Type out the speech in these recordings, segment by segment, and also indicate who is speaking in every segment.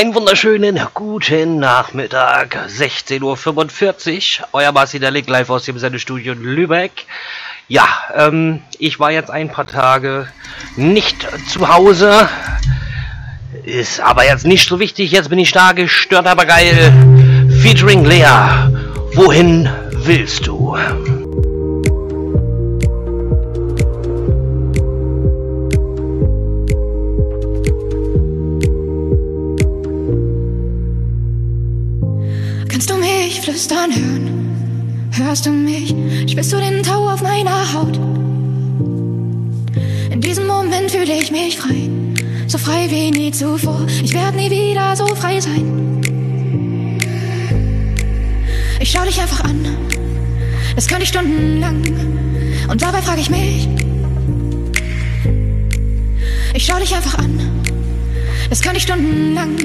Speaker 1: Einen wunderschönen guten Nachmittag, 16.45 Uhr. Euer Marci der Link live aus dem Sendestudio in Lübeck. Ja, ähm, ich war jetzt ein paar Tage nicht zu Hause. Ist aber jetzt nicht so wichtig. Jetzt bin ich da, gestört aber geil. Featuring Lea. Wohin willst du?
Speaker 2: Flüstern hören. Hörst du mich? Spürst du den Tau auf meiner Haut? In diesem Moment fühle ich mich frei. So frei wie nie zuvor. Ich werde nie wieder so frei sein. Ich schau dich einfach an. Das kann ich stundenlang. Und dabei frage ich mich. Ich schau dich einfach an. Das kann ich stundenlang.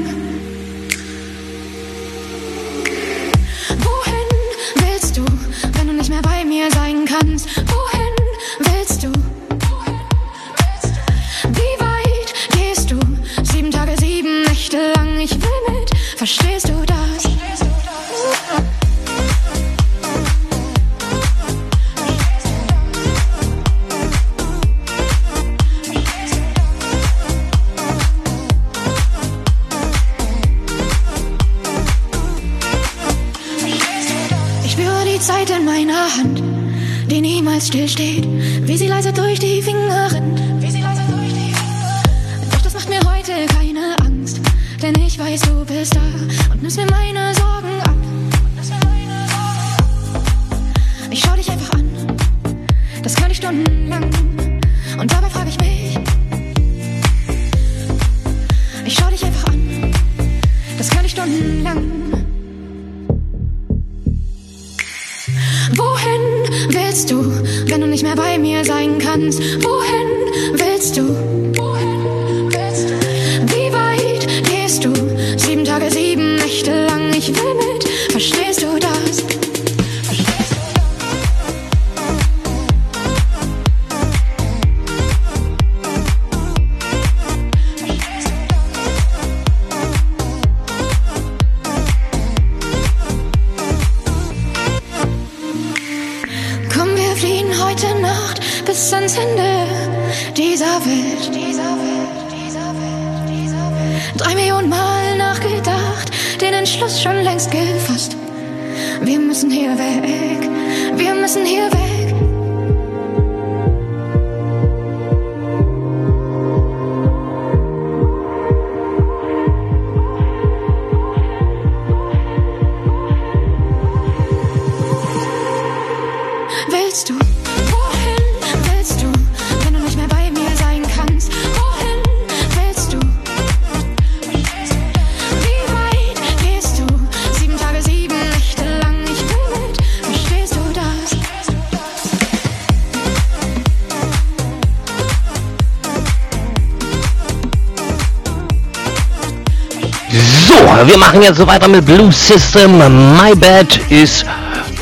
Speaker 1: Wir machen jetzt so weiter mit Blue System. My bad is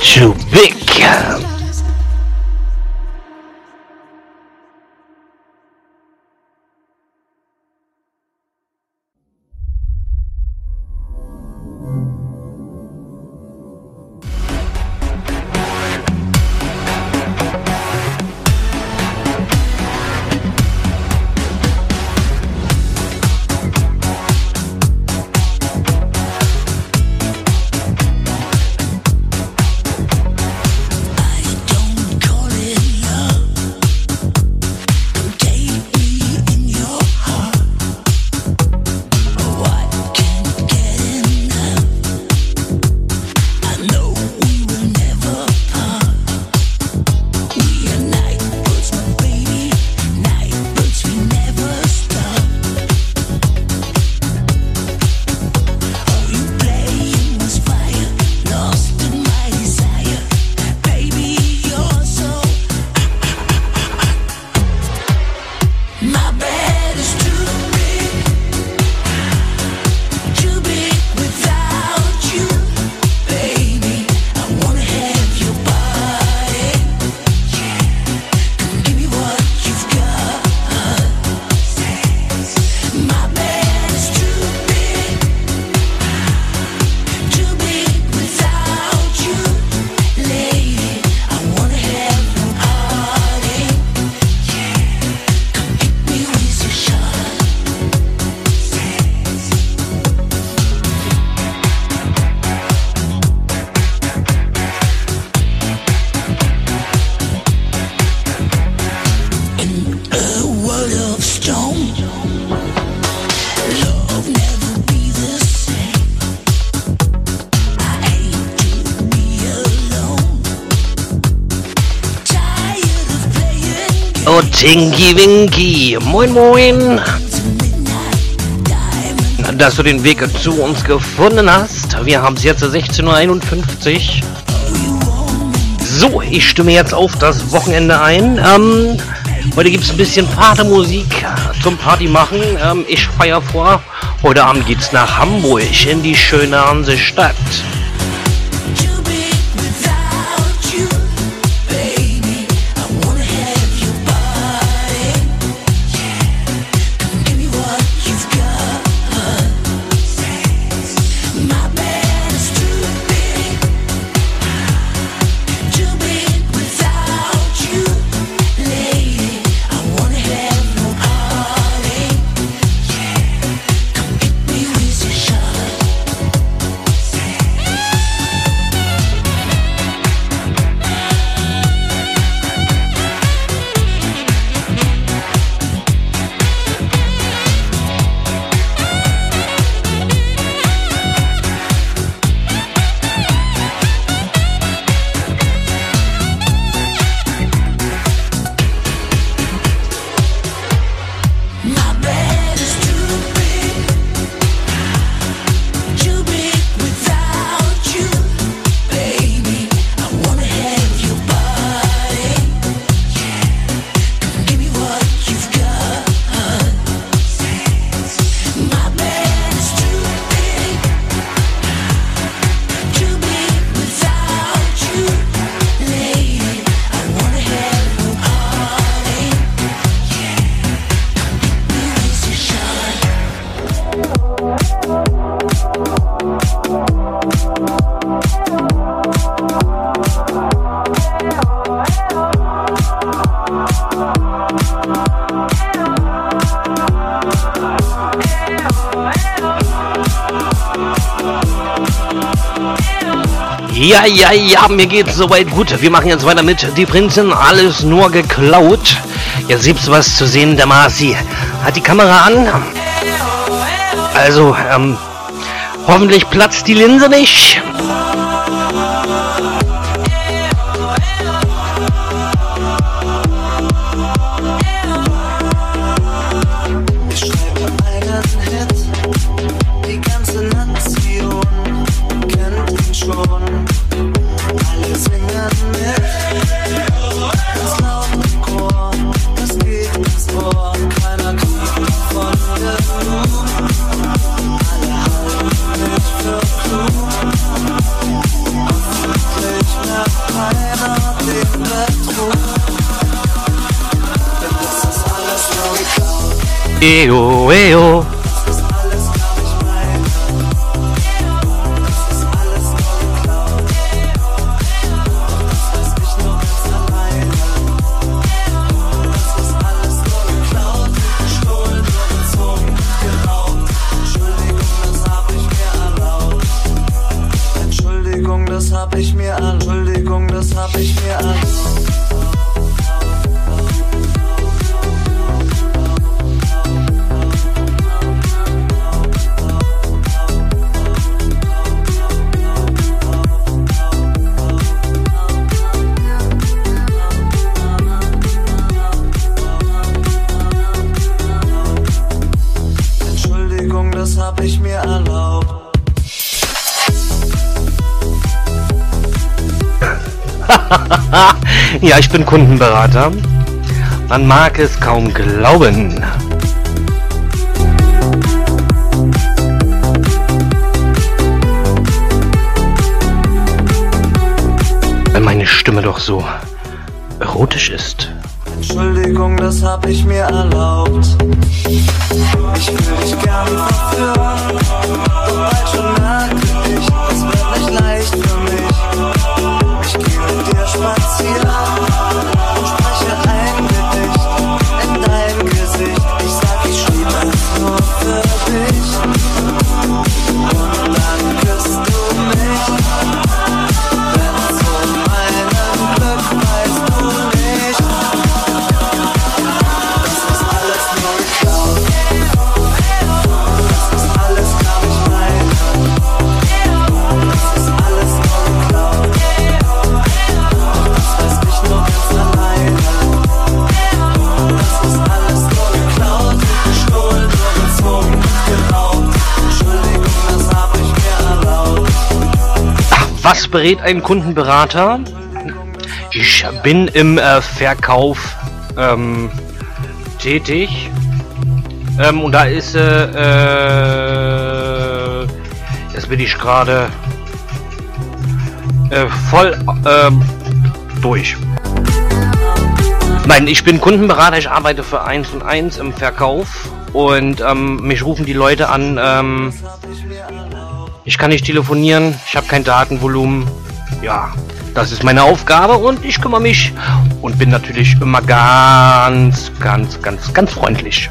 Speaker 1: too big.
Speaker 3: Tinky Winky. Moin, moin. Dass du den Weg zu uns gefunden hast. Wir haben es jetzt 16.51 Uhr. So, ich stimme jetzt auf das Wochenende ein. Ähm, heute gibt es ein bisschen Partymusik zum Party machen. Ähm, ich feiere vor. Heute Abend geht's nach Hamburg in die schöne Hansestadt. Ja, geht's soweit gut. Wir machen jetzt weiter mit Die Prinzen, alles nur geklaut. Jetzt gibt's was zu sehen, der Marci hat die Kamera an. Also, ähm, hoffentlich platzt die Linse nicht. Eo, eo. Ja, ich bin Kundenberater. Man mag es kaum glauben. Weil meine Stimme doch so erotisch ist.
Speaker 4: Entschuldigung, das hab ich mir erlaubt. Ich will dich gern verführen,
Speaker 1: Was berät ein Kundenberater? Ich bin im äh, Verkauf ähm, tätig. Ähm, und da ist, äh, äh, jetzt bin ich gerade äh, voll ähm, durch. Nein, ich bin Kundenberater, ich arbeite für 1 und 1 im Verkauf und ähm, mich rufen die Leute an, ähm, ich kann nicht telefonieren, ich habe kein Datenvolumen. Ja, das ist meine Aufgabe und ich kümmere mich und bin natürlich immer ganz, ganz, ganz, ganz freundlich.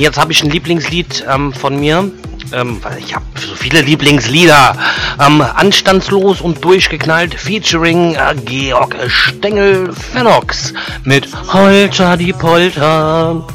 Speaker 1: jetzt habe ich ein Lieblingslied ähm, von mir. Ähm, ich habe so viele Lieblingslieder. Ähm, Anstandslos und durchgeknallt, featuring äh, Georg Stengel Fenox mit Holter die Polter.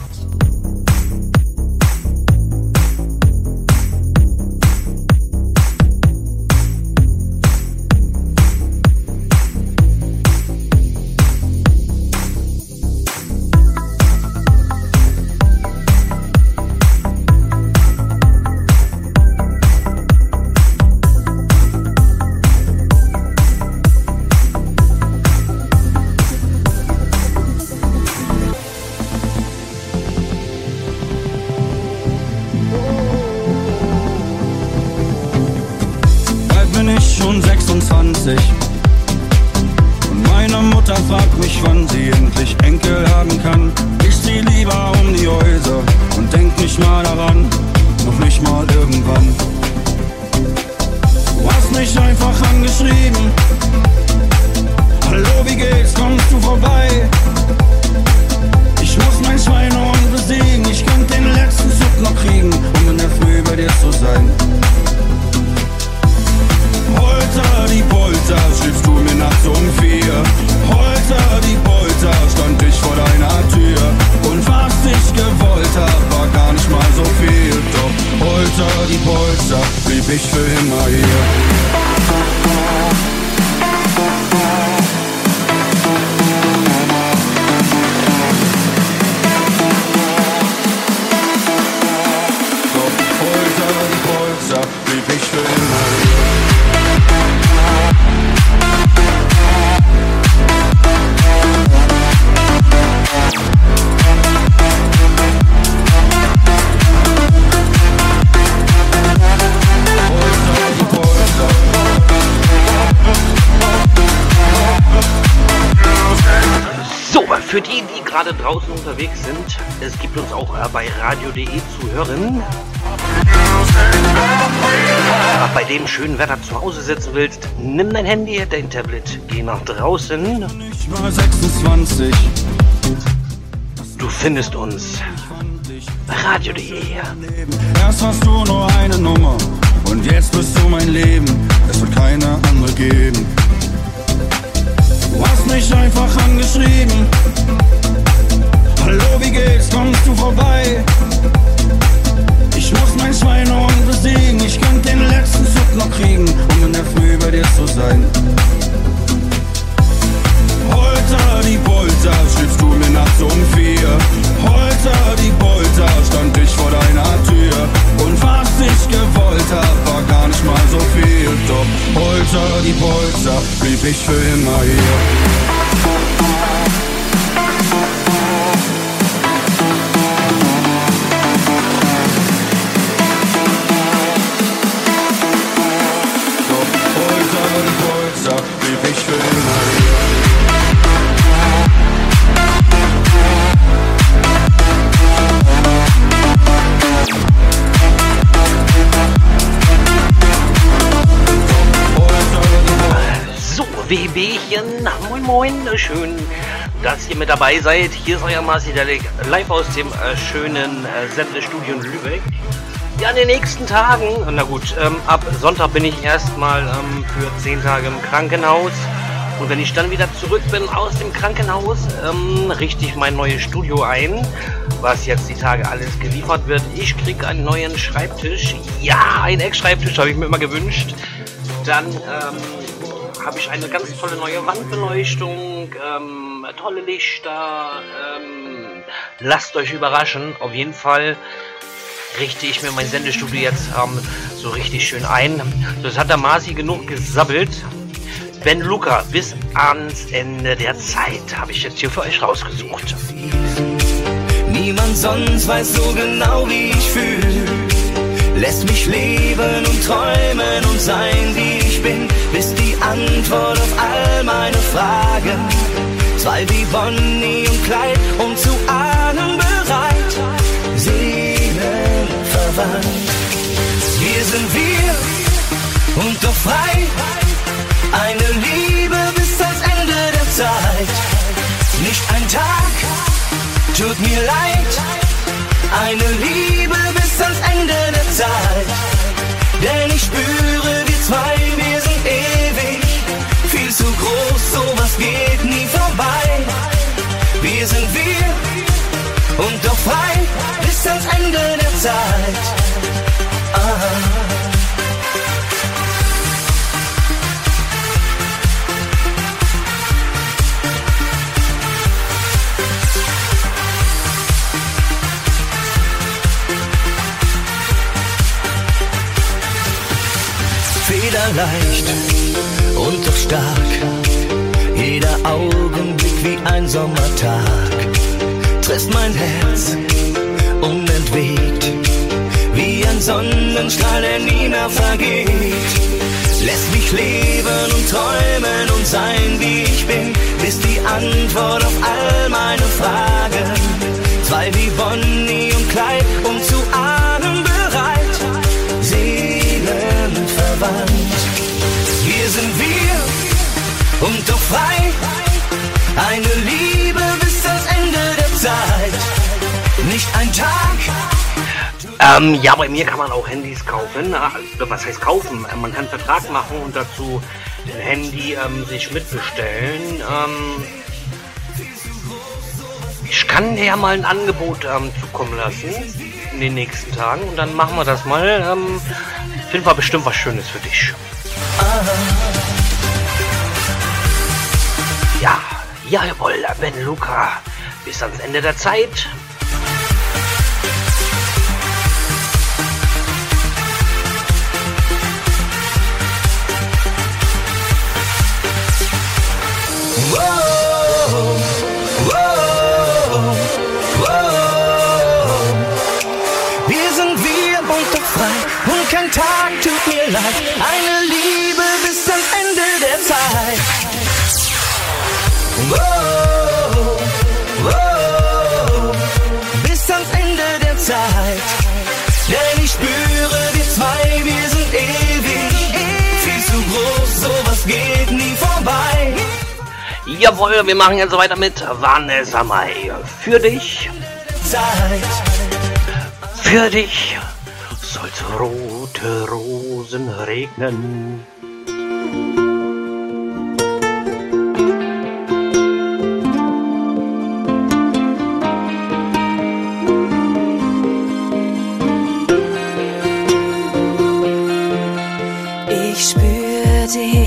Speaker 1: schönen Wetter zu Hause sitzen willst, nimm dein Handy, dein Tablet, geh nach draußen.
Speaker 5: Ich war 26.
Speaker 1: Du findest uns. Radio.de.
Speaker 5: Erst hast du nur
Speaker 1: ihr mit dabei seid. Hier ist euer Marci Delik live aus dem äh, schönen äh, Sendestudio in Lübeck. Ja, in den nächsten Tagen, na gut, ähm, ab Sonntag bin ich erstmal ähm, für 10 Tage im Krankenhaus. Und wenn ich dann wieder zurück bin aus dem Krankenhaus, ähm, richte ich mein neues Studio ein, was jetzt die Tage alles geliefert wird. Ich kriege einen neuen Schreibtisch. Ja, einen Eckschreibtisch habe ich mir immer gewünscht. Dann ähm, habe ich eine ganz tolle neue Wandbeleuchtung. Ähm, tolle Lichter. Ähm, lasst euch überraschen. Auf jeden Fall richte ich mir mein Sendestudio jetzt ähm, so richtig schön ein. So, das hat der Masi genug gesabbelt. Ben Luca, bis ans Ende der Zeit habe ich jetzt hier für euch rausgesucht.
Speaker 6: Niemand sonst weiß so genau, wie ich fühle. Lässt mich leben und träumen und sein, wie ich bin, bis die Antwort auf all meine Fragen. Zwei wie Bonnie und Clyde, um zu ahnen bereit. Seelen verwandt. Hier sind wir und doch frei. Eine Liebe bis ans Ende der Zeit. Nicht ein Tag, tut mir leid. Eine Liebe bis ans Ende der Zeit. Denn ich spüre, wir zwei, Zeit. Ah. leicht und doch stark. Jeder Augenblick wie ein Sommertag trifft mein Herz unentwegt. Wie ein Sonnenstrahl, der nie mehr vergeht. Lässt mich leben und träumen und sein, wie ich bin, bis die Antwort auf all meine Fragen. Zwei wie Bonnie und Clyde, um zu ahnen bereit. Seelen verwandt hier sind wir und doch frei. Eine Liebe Nicht ein Tag.
Speaker 1: Ähm, ja, bei mir kann man auch Handys kaufen. Also, was heißt kaufen? Man kann Vertrag machen und dazu ein Handy ähm, sich mitbestellen. Ähm, ich kann dir ja mal ein Angebot ähm, zukommen lassen in den nächsten Tagen und dann machen wir das mal. Ähm, finden wir bestimmt was Schönes für dich. Ja, jawohl, Ben Luca. Bis ans Ende der Zeit.
Speaker 6: Whoa.
Speaker 1: Jawohl, wir machen jetzt weiter mit Vanessa Mai. Für dich, für dich soll's rote Rosen regnen.
Speaker 2: Ich spür dich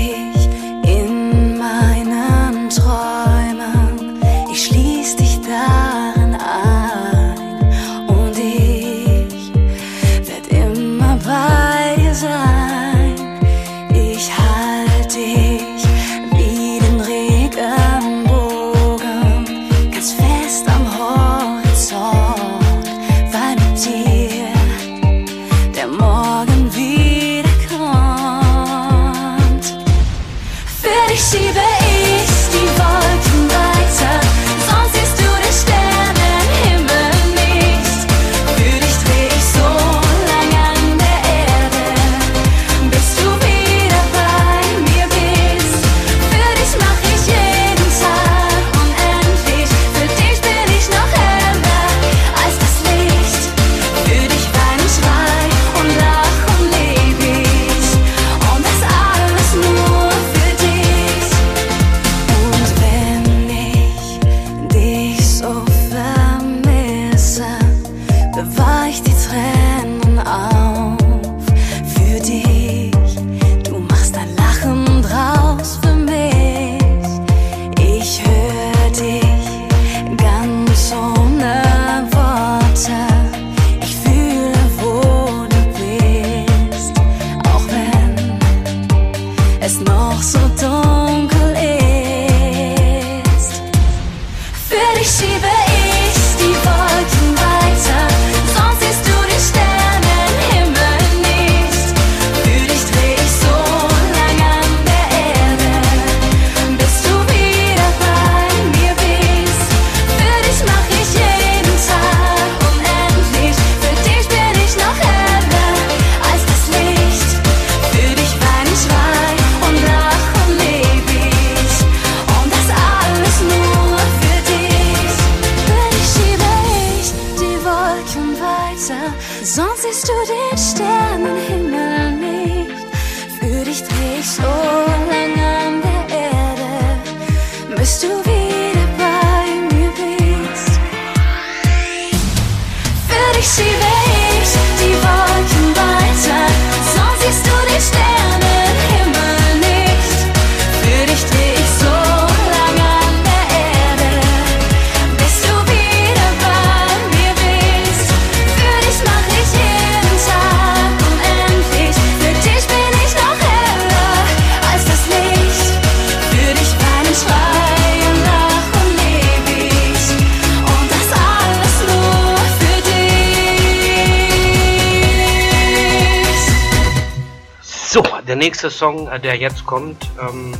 Speaker 1: nächste Song, äh, der jetzt kommt, ähm,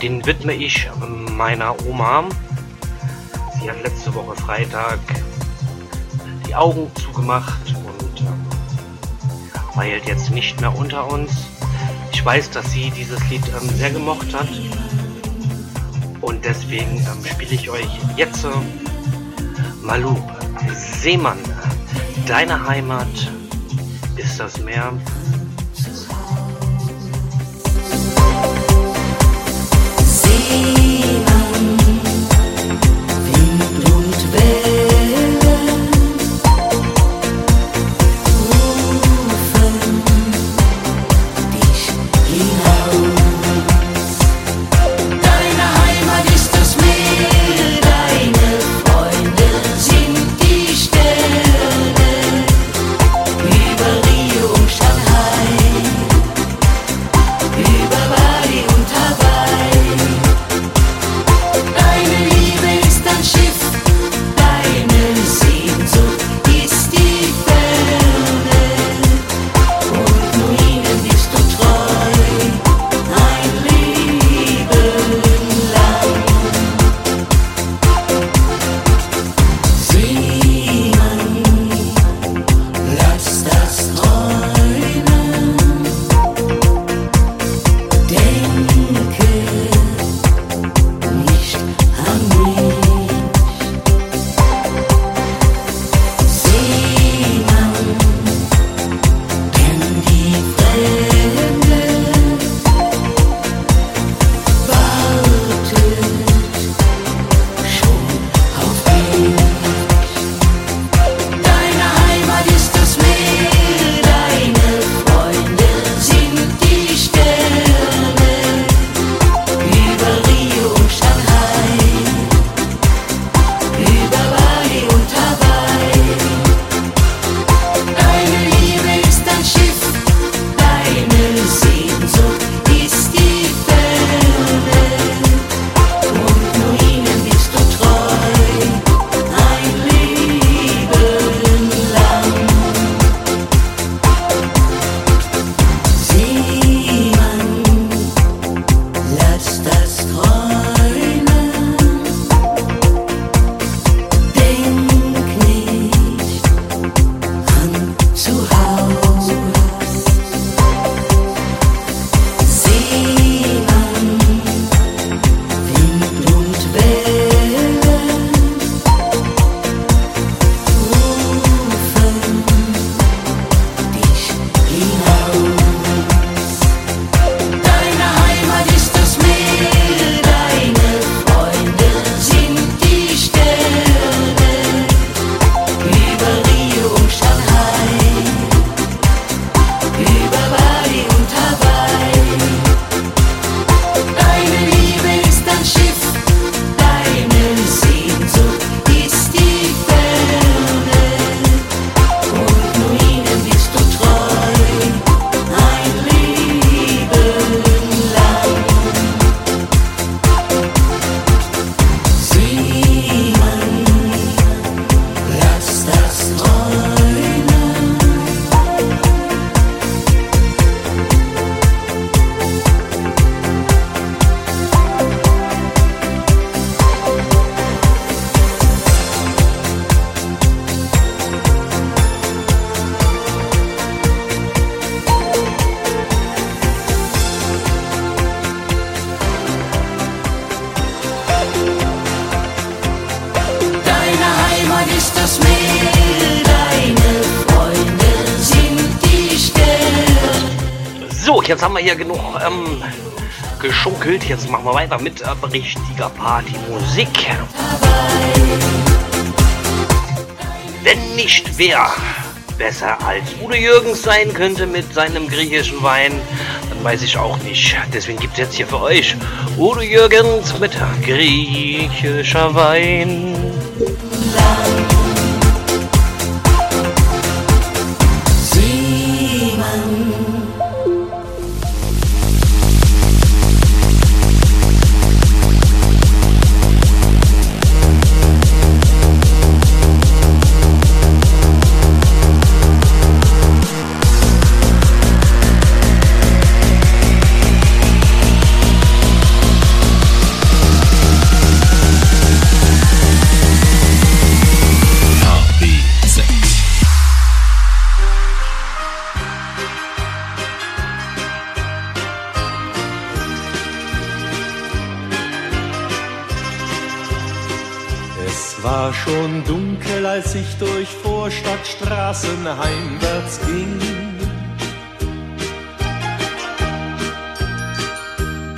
Speaker 1: den widme ich ähm, meiner Oma. Sie hat letzte Woche Freitag die Augen zugemacht und ähm, weilt jetzt nicht mehr unter uns. Ich weiß, dass sie dieses Lied ähm, sehr gemocht hat und deswegen ähm, spiele ich euch jetzt äh, Seemann, deine Heimat ist das Meer.
Speaker 6: Seemann,
Speaker 1: Weiter mit äh, richtiger Partymusik. Wenn nicht wer besser als Udo Jürgens sein könnte mit seinem griechischen Wein, dann weiß ich auch nicht. Deswegen gibt es jetzt hier für euch Udo Jürgens mit griechischer Wein.
Speaker 7: Straßen heimwärts ging.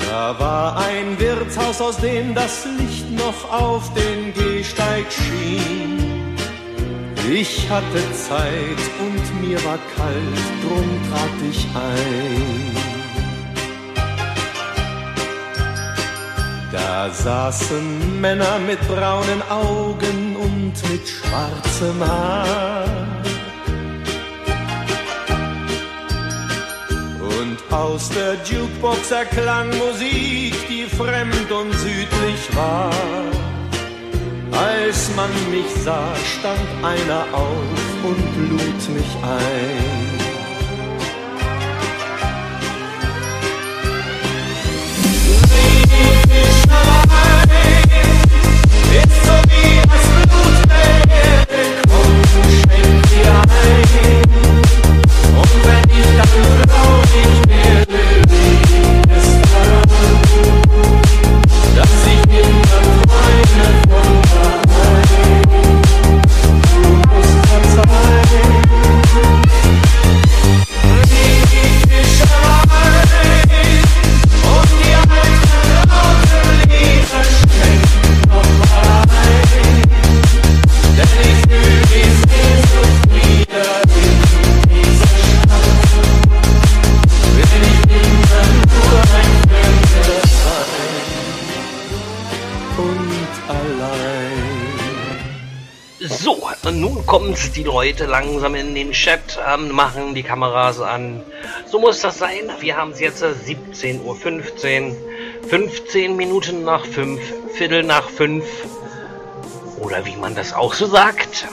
Speaker 7: Da war ein Wirtshaus, aus dem das Licht noch auf den Gehsteig schien. Ich hatte Zeit und mir war kalt, drum trat ich ein. Da saßen Männer mit braunen Augen mit schwarzem Haar. Aus der Jukebox erklang Musik, die fremd und südlich war. Als man mich sah, stand einer auf und lud mich ein.
Speaker 1: Leute langsam in den Chat, ähm, machen die Kameras an. So muss das sein. Wir haben es jetzt 17.15 Uhr. 15 Minuten nach 5, Viertel nach 5. Oder wie man das auch so sagt.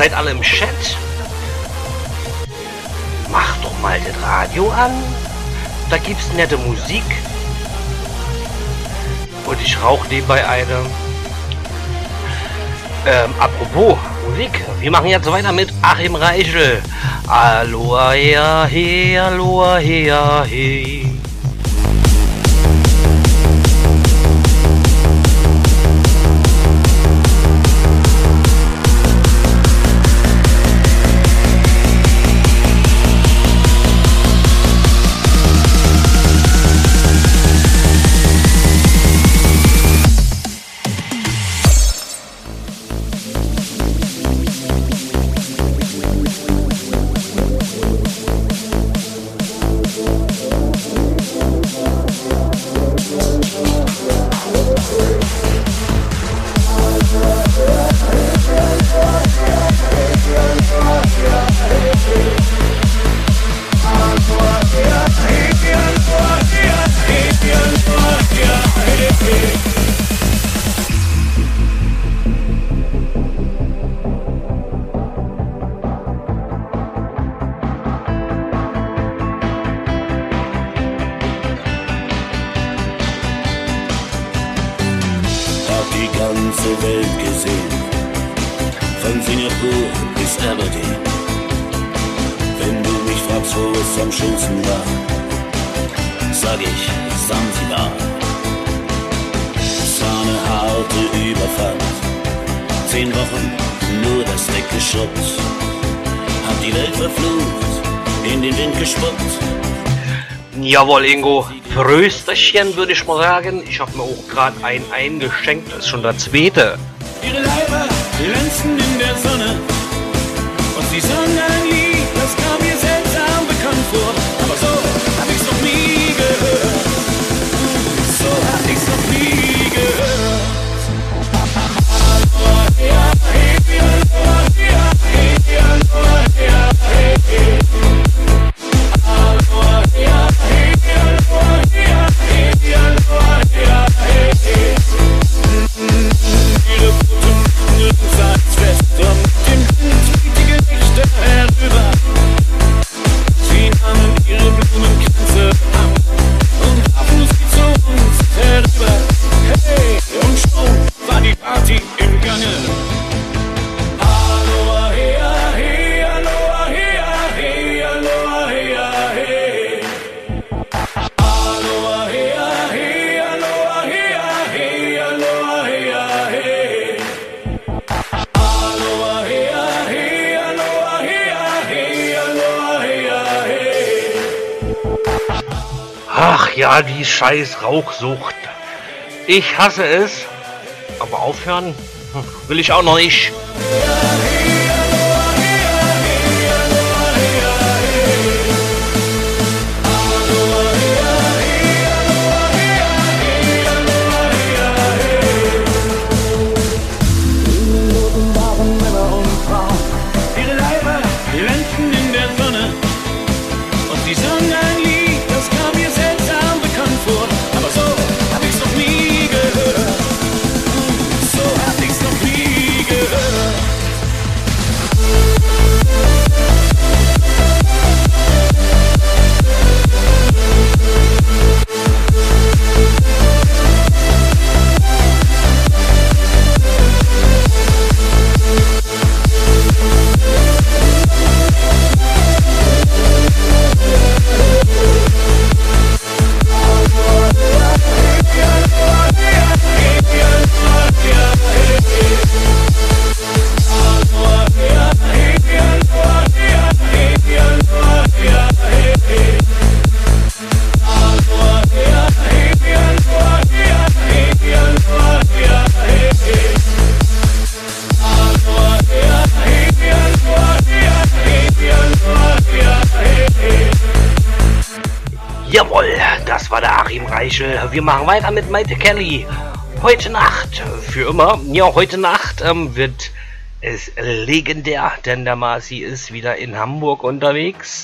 Speaker 1: Seid alle im Chat. Macht doch mal das Radio an. Da gibt's nette Musik. Und ich rauche nebenbei eine. Ähm, apropos Musik. Wir machen jetzt weiter mit Achim Reichel. Aloha, hea, he, aloha, hea, he. Jawohl, Ingo. Prösterchen, würde ich mal sagen. Ich habe mir auch gerade einen eingeschenkt. Das ist schon der zweite.
Speaker 8: Ihre Leiber glänzen in der Sonne. Und sie sangen
Speaker 1: scheiß Rauchsucht. Ich hasse es. Aber aufhören will ich auch noch nicht. Wir machen weiter mit Maite Kelly. Heute Nacht, für immer, ja, heute Nacht ähm, wird es legendär, denn der Marci ist wieder in Hamburg unterwegs.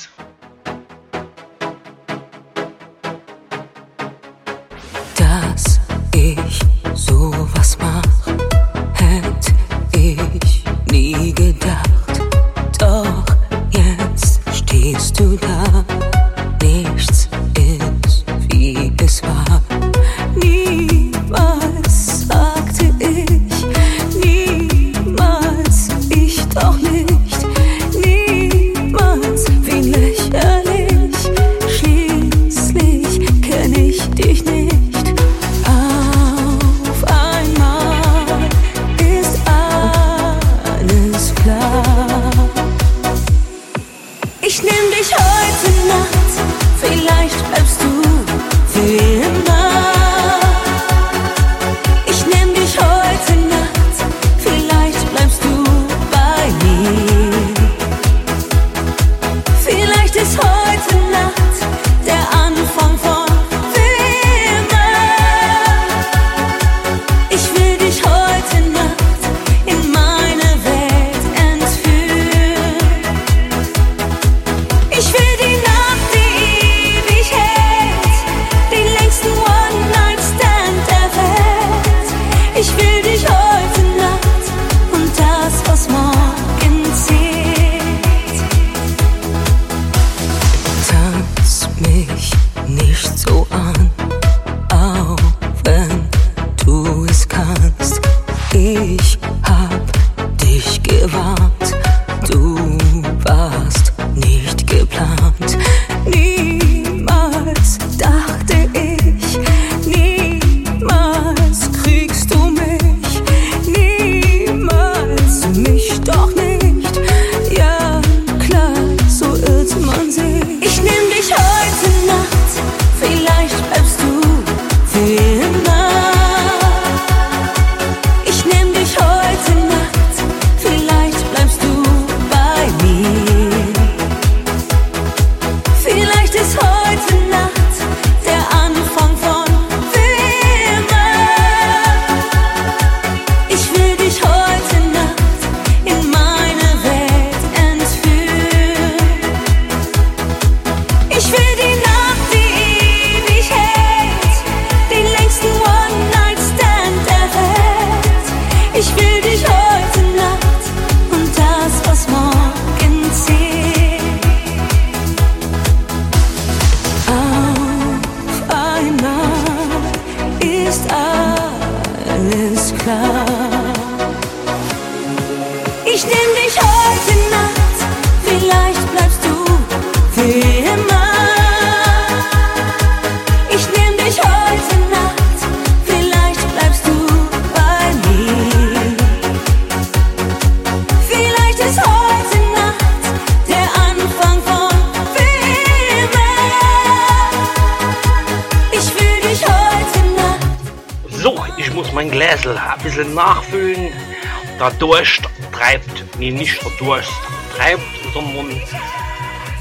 Speaker 9: der
Speaker 1: Durst treibt, nee, nicht der Durst treibt, sondern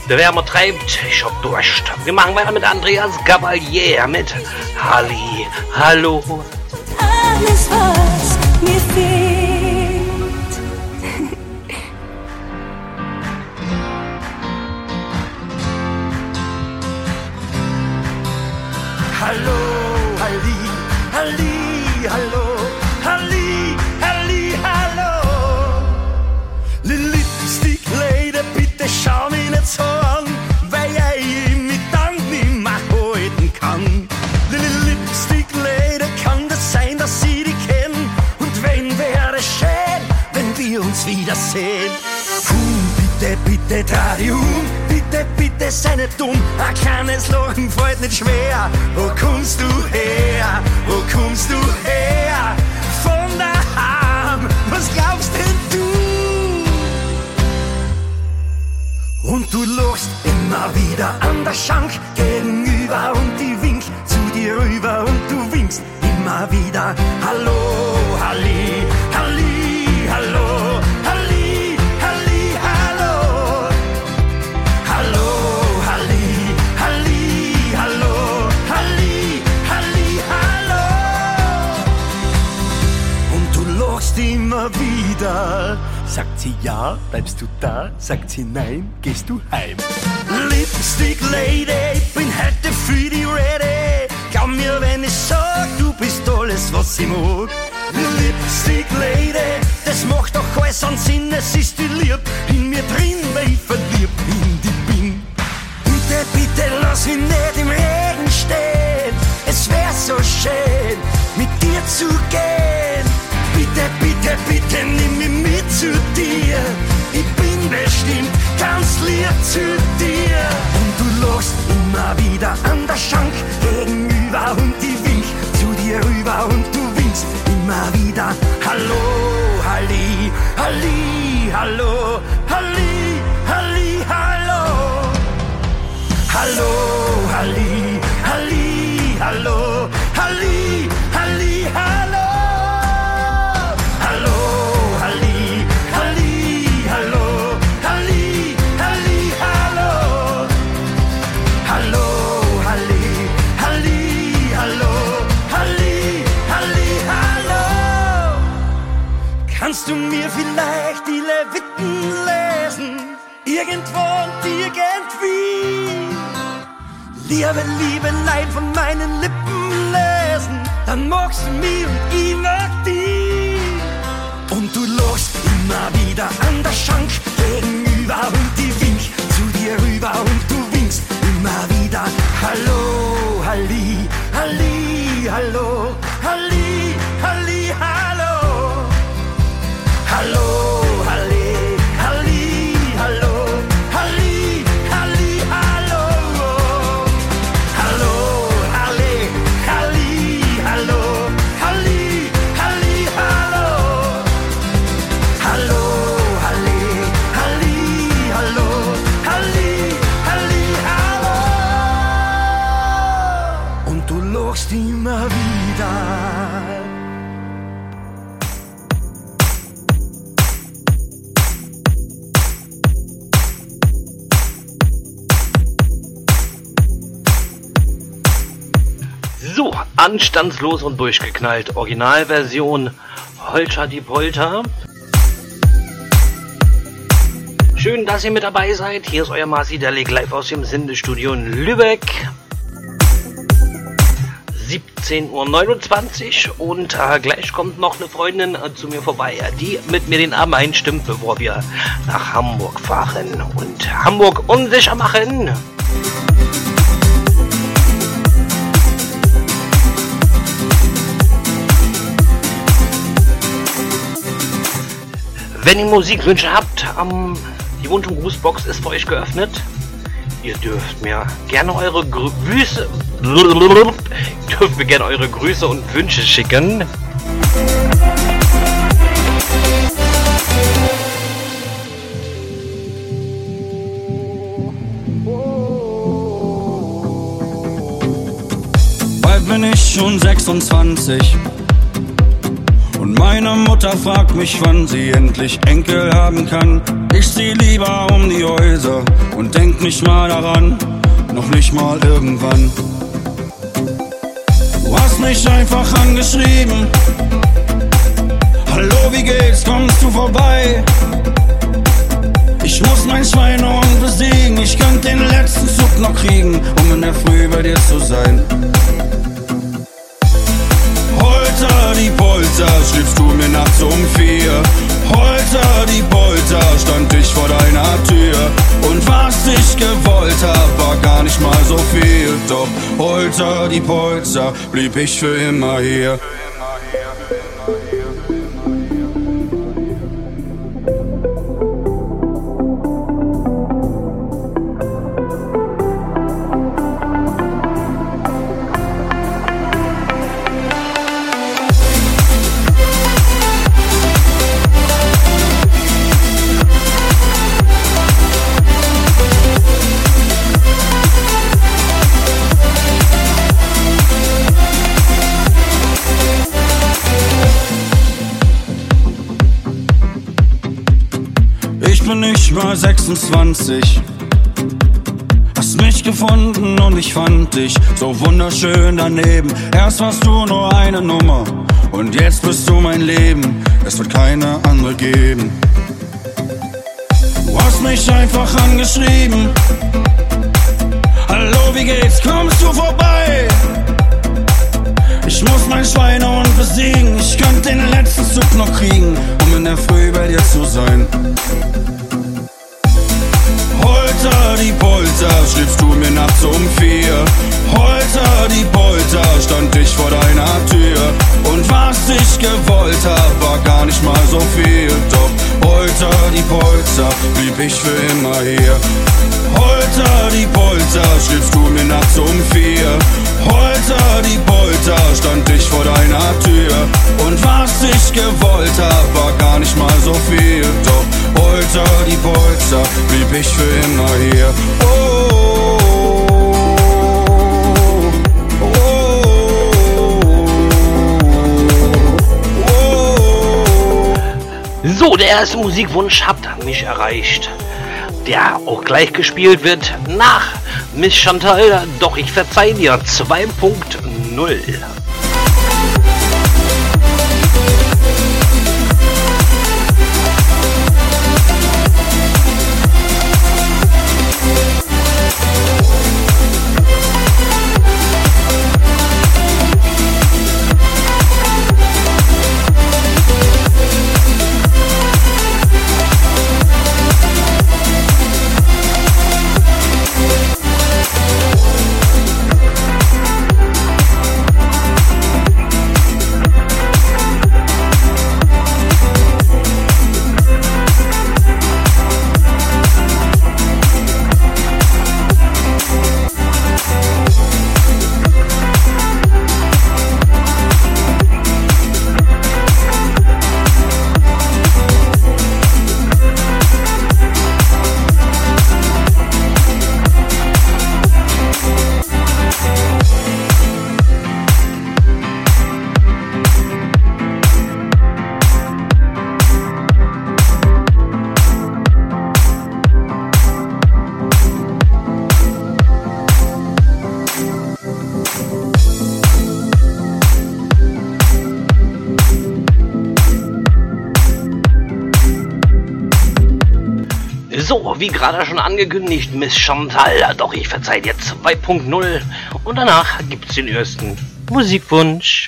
Speaker 1: der Wärme treibt, ich hab Durst. Wir machen weiter mit Andreas Gabalier, mit
Speaker 6: Halli, hallo,
Speaker 1: anstandslos und durchgeknallt. Originalversion Holter die Polter. Schön, dass ihr mit dabei seid. Hier ist euer Marci Delig live aus dem Sendestudio in Lübeck. 17.29 Uhr und äh, gleich kommt noch eine Freundin äh, zu mir vorbei, äh, die mit mir den Abend einstimmt, bevor wir nach Hamburg fahren und Hamburg unsicher machen. Wenn ihr Musikwünsche habt, ähm, die und Grußbox ist für euch geöffnet. Ihr dürft mir gerne eure Grüße, dürft mir gerne eure Grüße und Wünsche schicken.
Speaker 5: Bald bin ich schon 26 und meine Mutter fragt mich, wann sie endlich Enkel haben kann. Ich zieh lieber um die Häuser und denk nicht mal daran, noch nicht mal irgendwann. Du hast mich einfach angeschrieben. Hallo, wie geht's? Kommst du vorbei? Ich muss mein Schweinehund besiegen. Ich könnte den letzten Zug noch kriegen, um in der Früh bei dir zu sein. Holter die Polter, schriebst du mir nachts um vier. Holter die Polter, stand ich vor deiner Tür. Und was ich gewollt hab, war gar nicht mal so viel. Doch Holter die Polter, blieb ich für immer hier. Ich mal 26. Hast mich gefunden und ich fand dich so wunderschön daneben. Erst warst du nur eine Nummer und jetzt bist du mein Leben. Es wird keine andere geben. Du hast mich einfach angeschrieben. Hallo, wie geht's? Kommst du vorbei? Ich muss mein Schweinehund besiegen. Ich könnte den letzten Zug noch kriegen, um in der Früh bei dir zu sein. Holter die Polter, schriebst du mir nachts um vier. Holter die Polter, stand ich vor deiner Tür. Und was ich gewollt hab, war gar nicht mal so viel. Doch Holter die Polter, blieb ich für immer hier. Holter die Polter, schriebst du mir nachts um vier. Holter die Polter, stand ich vor deiner Tür. Und was ich gewollt hab, war gar nicht mal so viel. Doch Holter die Polter, blieb ich für immer hier. Oh,
Speaker 1: So, der erste Musikwunsch habt mich erreicht. Der auch gleich gespielt wird nach Miss Chantal. Doch ich verzeih dir 2.0.
Speaker 10: Wie gerade schon angekündigt, Miss Chantal, doch ich verzeihe dir 2.0 und danach gibt's den ersten Musikwunsch.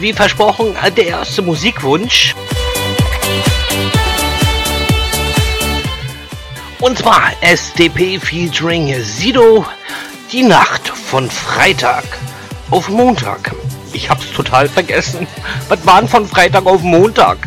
Speaker 10: wie versprochen, der erste Musikwunsch. Und zwar SDP featuring Sido, die Nacht von Freitag auf Montag. Ich hab's total vergessen. Was waren von Freitag auf Montag?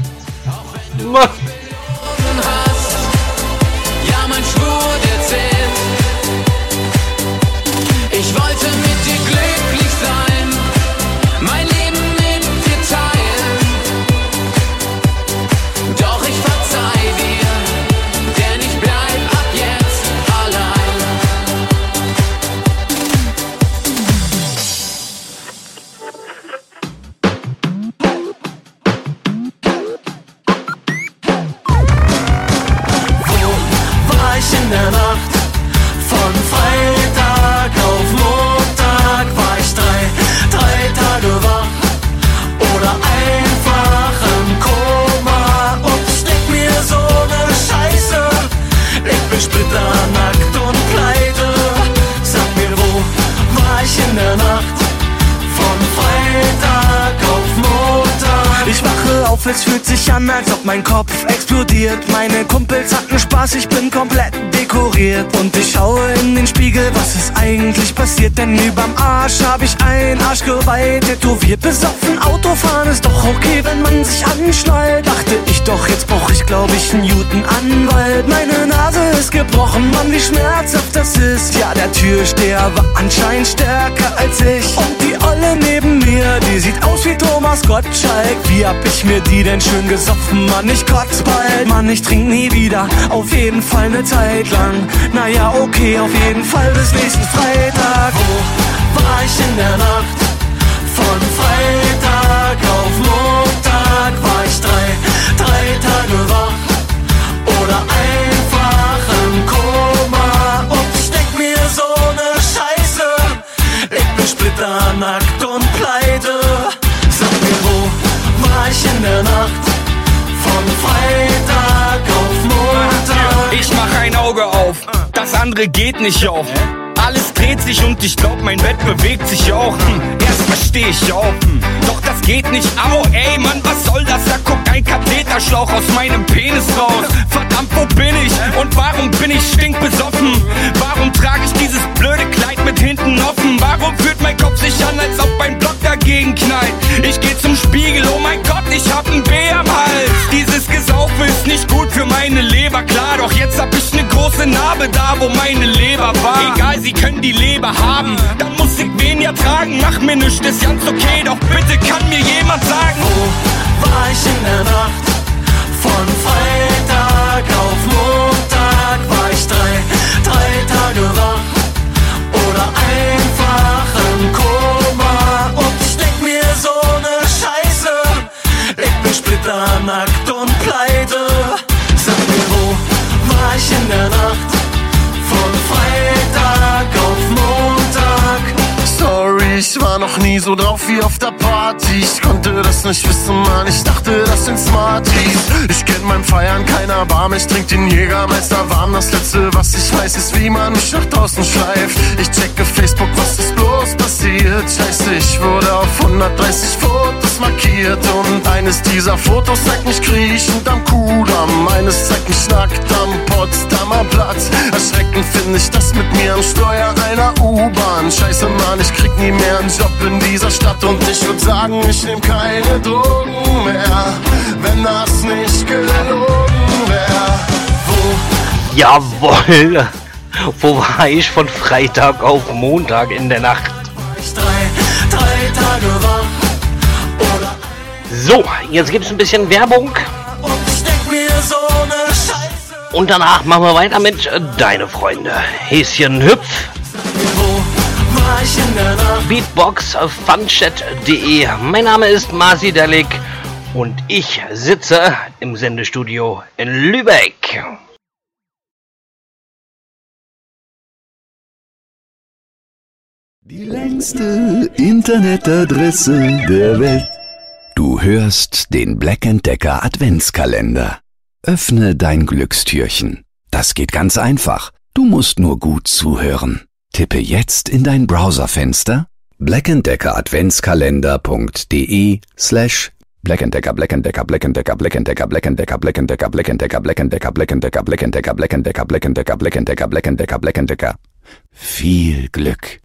Speaker 6: Gebrochen, Mann, wie schmerzhaft das ist. Ja, der Türsteher war anscheinend stärker als ich. Und die Olle neben mir, die sieht aus wie Thomas Gottschalk. Wie hab ich mir die denn schön gesoffen, Mann, ich kotz bald. Mann, ich trink nie wieder, auf jeden Fall ne Zeit lang. Naja, okay, auf jeden Fall bis nächsten Freitag. Wo war ich in der Nacht? Von Freitag auf Montag Bin splitternackt und pleite. Sag mir, wo war ich in der Nacht? Von Freitag auf Montag.
Speaker 8: Ich mach ein Auge auf, das andere geht nicht auf. Dreht sich und ich glaub, mein Bett bewegt sich auch. Hm, erstmal steh ich auf, hm, doch das geht nicht. Au, ey, Mann, was soll das? Da guckt ein Katheterschlauch aus meinem Penis raus. Verdammt, wo bin ich? Und warum bin ich stinkbesoffen? Warum trage ich dieses blöde Kleid mit hinten offen? Warum fühlt mein Kopf sich an, als ob ein Block dagegen knallt? Ich geh zum Spiegel, oh mein Gott, ich hab ein B am Hals. Dieses Gesaufe ist nicht gut für meine Leber, klar. Doch jetzt hab ich ne große Narbe da, wo meine Leber war. Egal, sie können die Leber haben. Dann muss ich wen ja tragen. Mach mir nichts, ist ganz okay. Doch bitte kann mir jemand sagen,
Speaker 6: Wo war ich in der Nacht? Von Freitag auf Montag war ich drei, drei Tage wach. Oder einfach im Koma. Und ich denk mir so ne Scheiße. Ich bin splitternackt und pleite. Sag mir, wo war ich in der Nacht? Von Freitag
Speaker 11: ich war noch nie so drauf wie auf der Party. Ich konnte das nicht wissen, Mann. Ich dachte, das sind Smarties. Ich kenn beim Feiern keiner Barm. Ich trink den Jägermeister warm. Das letzte, was ich weiß, ist, wie man mich nach draußen schleift. Ich checke Facebook, was ist bloß passiert? Scheiße, ich wurde auf 130 Fotos markiert. Und eines dieser Fotos zeigt mich kriechend am Kudamm. Eines zeigt mich nackt am Potsdamer Platz. Erschreckend finde ich das mit mir am Steuer einer U-Bahn. Scheiße, Mann, ich krieg nie mehr einen Job in dieser Stadt. Und ich würd sagen, ich nehm keine Drogen mehr, wenn das nicht gelogen wär. Wo
Speaker 1: Jawohl. Wo war ich von Freitag auf Montag in der Nacht?
Speaker 6: drei, drei Tage
Speaker 1: So, jetzt gibt's ein bisschen Werbung
Speaker 6: und
Speaker 1: danach machen wir weiter mit Deine Freunde. Häschen Hüpf? Beatbox, funchat.de. Mein Name ist Marci Delig und ich sitze im Sendestudio in Lübeck.
Speaker 12: Die längste Internetadresse der Welt. Du hörst den Black Decker Adventskalender. Öffne dein Glückstürchen. Das geht ganz einfach. Du musst nur gut zuhören. Tippe jetzt in dein Browserfenster blackentdeckeradventskalender.de slash Blackentdecker, Blackentdecker, Blackentdecker, Blackentdecker, Blackentdecker, Blackentdecker, Blackentdecker, Blackentdecker, Blackentdecker, Blackentdecker, Blackentdecker, Blackentdecker, Blackentdecker, Blackentdecker, Blackentdecker. Viel Glück.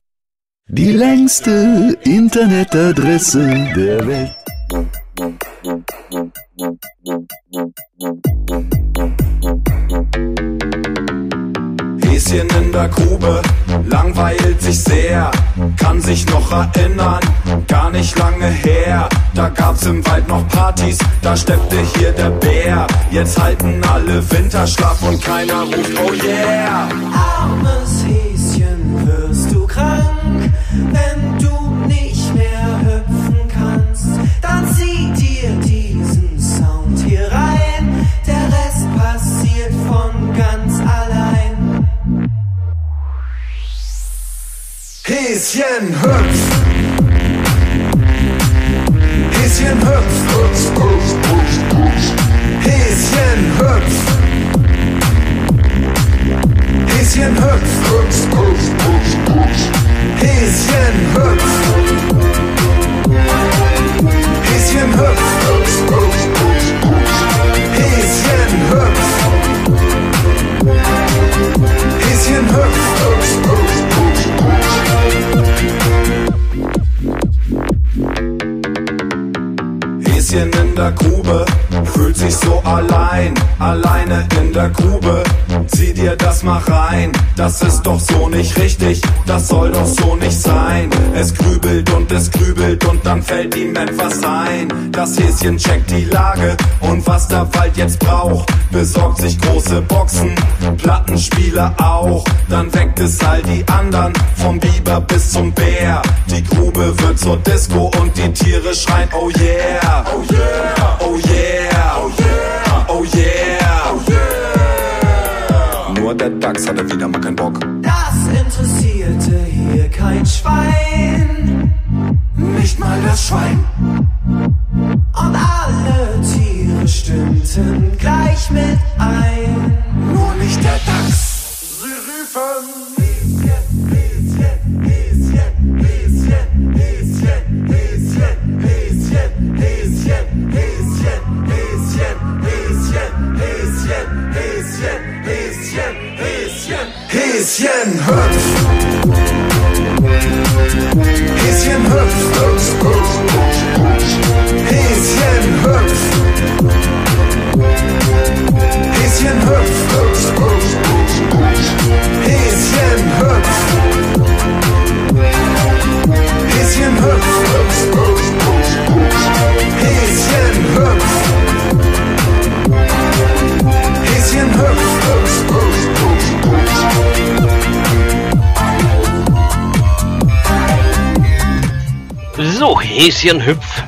Speaker 12: Die längste Internetadresse der Welt.
Speaker 13: Häschen in der Grube, langweilt sich sehr, kann sich noch erinnern, gar nicht lange her. Da gab's im Wald noch Partys, da steppte hier der Bär. Jetzt halten alle Winterschlaf und keiner ruft Oh yeah.
Speaker 6: Armes Häschen, Häschen hüpf. Häschen hüpf. Hüpf, hüpf, hüpf, hüpf. Häschen hüpf. Häschen hüpf. Hüpf, hüpf, hüpf, hüpf.
Speaker 13: Häschen hüpf. Häschen hüpf. Hüpf, hüpf. Häschen hüpf. Häschen hüpf. Thank you. Hüpft. allein, alleine in der Grube. Zieh dir das mal rein, das ist doch so nicht richtig, das soll doch so nicht sein. Es grübelt und es grübelt und dann fällt ihm etwas ein. Das Häschen checkt die Lage und was der Wald jetzt braucht, besorgt sich große Boxen, Plattenspieler auch. Dann weckt es all die anderen, vom Biber bis zum Bär. Die Grube wird zur Disco und die Tiere schreien, oh yeah, oh yeah, oh yeah, oh yeah, oh yeah. Oh yeah. Nur der Dachs hatte wieder mal keinen Bock.
Speaker 6: Das interessierte hier kein Schwein, nicht mal das Schwein. Und alle Tiere stimmten gleich mit ein, nur nicht der Dachs. Sie riefen Häschen hüpf. Häschen hüpf. Häschen hüpf. Häschen hüpf. Häschen hüpf. Häschen Häschen hüpf.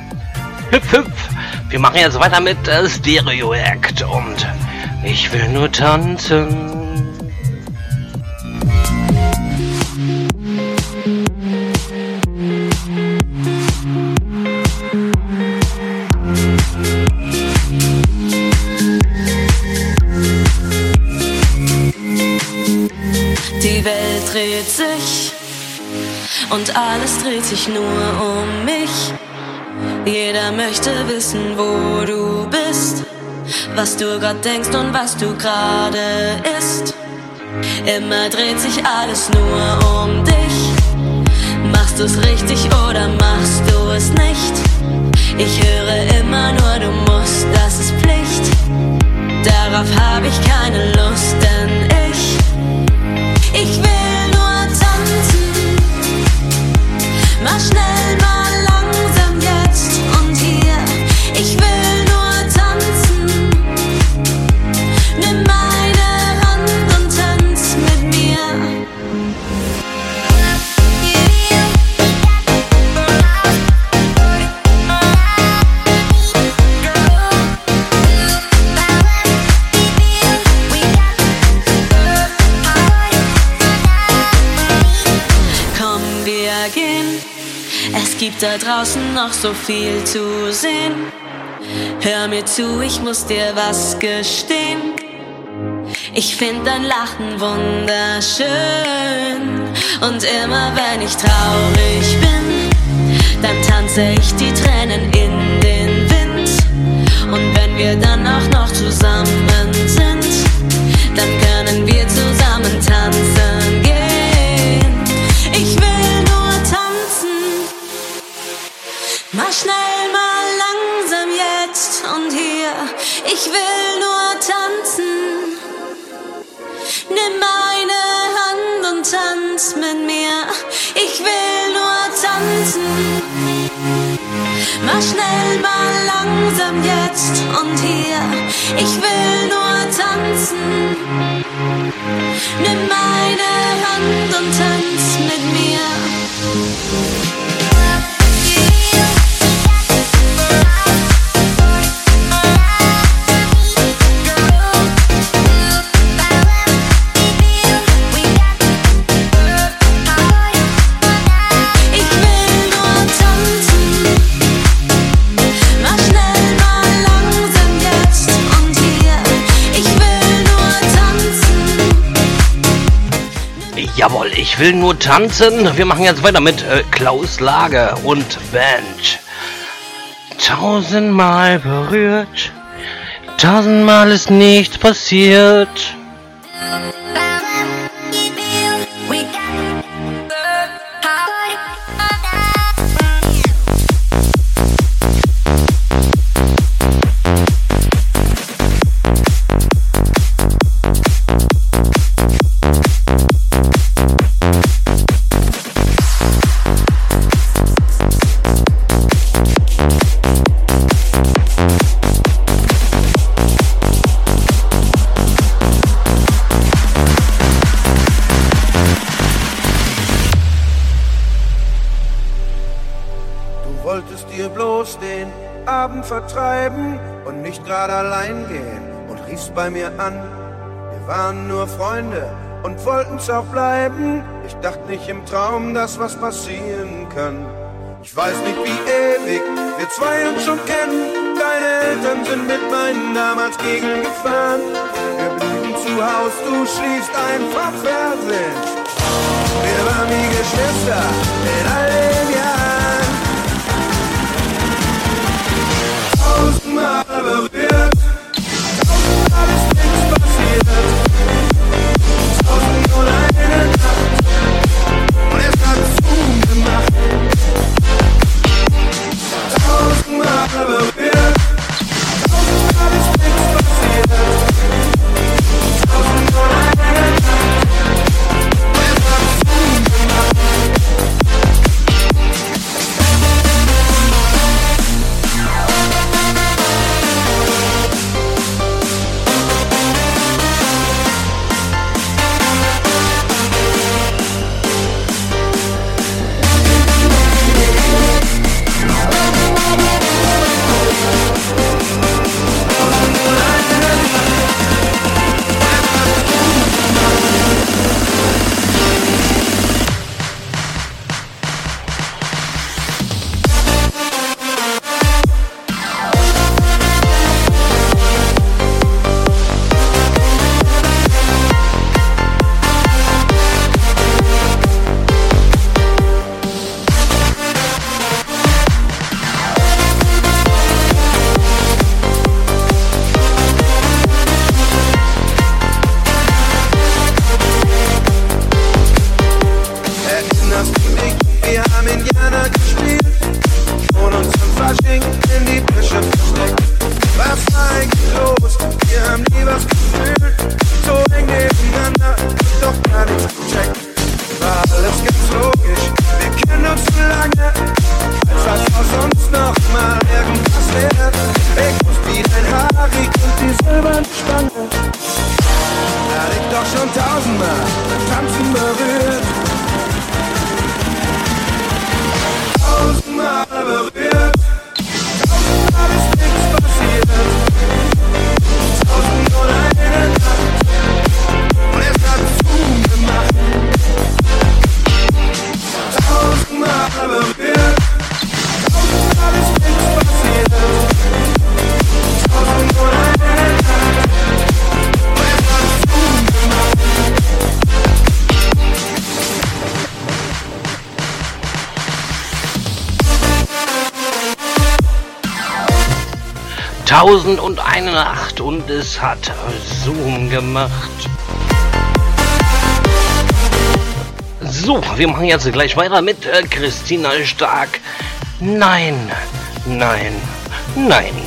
Speaker 6: Hüpf,
Speaker 1: hüpf. Wir machen jetzt weiter mit äh, Stereo Act und ich will nur tanzen.
Speaker 14: Die Welt dreht sich und alles dreht sich nur um mich. Jeder möchte wissen, wo du bist, was du grad denkst und was du gerade isst. Immer dreht sich alles nur um dich. Machst du's richtig oder machst du es nicht? Ich höre immer nur, du musst, das ist Pflicht. Darauf habe ich keine Lust, denn ich, ich will schnell mal da draußen noch so viel zu sehen. Hör mir zu, ich muss dir was gestehen. Ich find dein Lachen wunderschön. Und immer wenn ich traurig bin, dann tanze ich die Tränen in den Wind. Und wenn wir dann auch noch zusammen mit mir. Ich will nur tanzen. Mach schnell mal langsam jetzt und hier. Ich will nur tanzen. Nimm meine Hand und tanz mit mir. Will nur tanzen.
Speaker 1: Wir machen jetzt weiter mit äh, Klaus Lager und Band. Tausendmal berührt, tausendmal ist nichts passiert.
Speaker 15: bei mir an. Wir waren nur Freunde und wollten's auch bleiben. Ich dachte nicht im Traum, dass was passieren kann. Ich weiß nicht wie ewig wir zwei uns schon kennen. Deine Eltern sind mit meinen damals gegengefahren. Wir blieben zu Haus, du schließt einfach Fernsehen. Wir waren wie Geschwister in all den Jahren. Landes hat Zoom gemacht. So, wir
Speaker 16: machen jetzt gleich weiter mit äh, Christina Stark. Nein, nein, nein.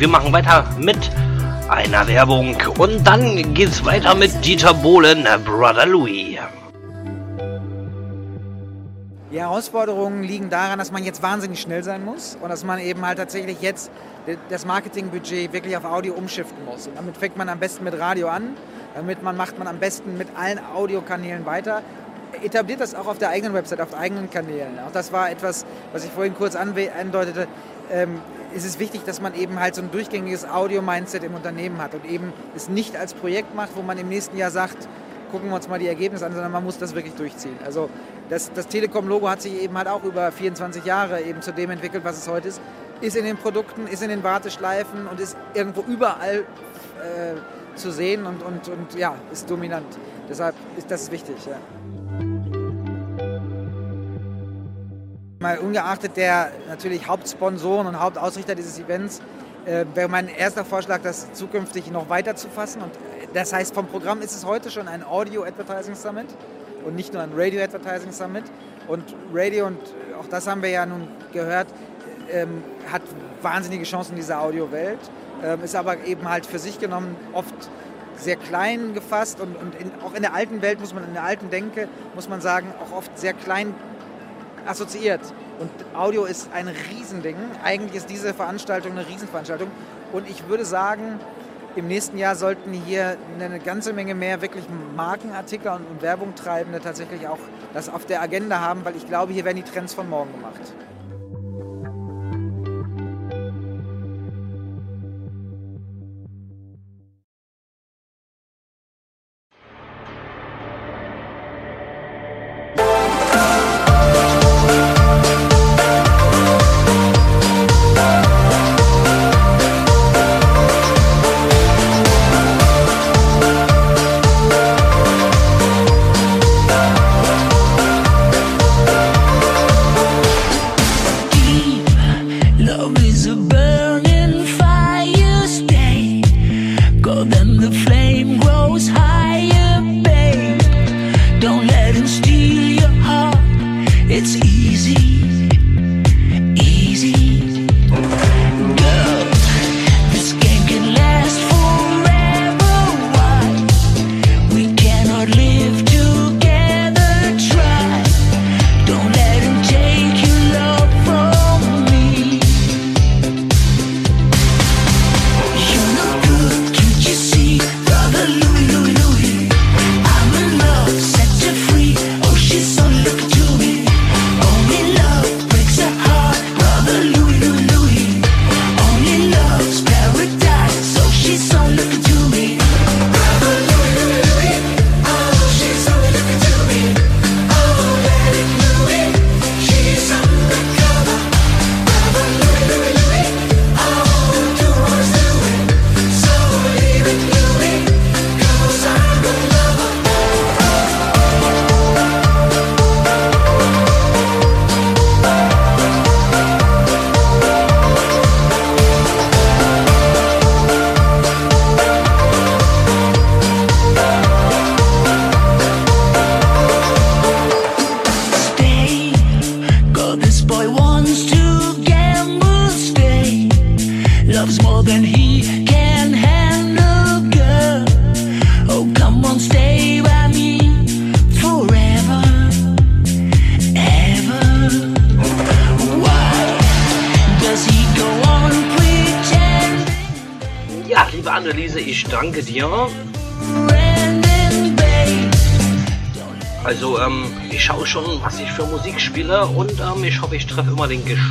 Speaker 1: Wir machen weiter mit einer Werbung. Und dann geht's weiter mit Dieter Bohlen, Brother Louis.
Speaker 17: Die Herausforderungen liegen daran, dass man jetzt wahnsinnig schnell sein muss und dass man eben halt tatsächlich jetzt das Marketingbudget wirklich auf Audio umschiften muss. Und damit fängt man am besten mit Radio an, damit man macht man am besten mit allen Audiokanälen weiter. Etabliert das auch auf der eigenen Website, auf eigenen Kanälen. Auch das war etwas, was ich vorhin kurz andeutete. Ähm, ist es wichtig, dass man eben halt so ein durchgängiges Audio-Mindset im Unternehmen hat und eben es nicht als Projekt macht, wo man im nächsten Jahr sagt, gucken wir uns mal die Ergebnisse an, sondern man muss das wirklich durchziehen. Also das, das Telekom-Logo hat sich eben halt auch über 24 Jahre eben zu dem entwickelt, was es heute ist. Ist in den Produkten, ist in den Warteschleifen und ist irgendwo überall äh, zu sehen und, und, und ja, ist dominant. Deshalb ist das wichtig. Ja. Mal ungeachtet der natürlich Hauptsponsoren und Hauptausrichter dieses Events, äh, wäre mein erster Vorschlag, das zukünftig noch weiter zu fassen. Und äh, das heißt, vom Programm ist es heute schon ein Audio Advertising Summit und nicht nur ein Radio Advertising Summit. Und Radio, und auch das haben wir ja nun gehört, ähm, hat wahnsinnige Chancen in dieser Audiowelt, ähm, ist aber eben halt für sich genommen oft sehr klein gefasst und, und in, auch in der alten Welt muss man, in der alten Denke, muss man sagen, auch oft sehr klein assoziiert. Und Audio ist ein Riesending. Eigentlich ist diese Veranstaltung eine Riesenveranstaltung. Und ich würde sagen, im nächsten Jahr sollten hier eine ganze Menge mehr wirklich Markenartikel und, und Werbung treibende tatsächlich auch das auf der Agenda haben, weil ich glaube, hier werden die Trends von morgen gemacht.
Speaker 3: Treffe immer den Geschmack.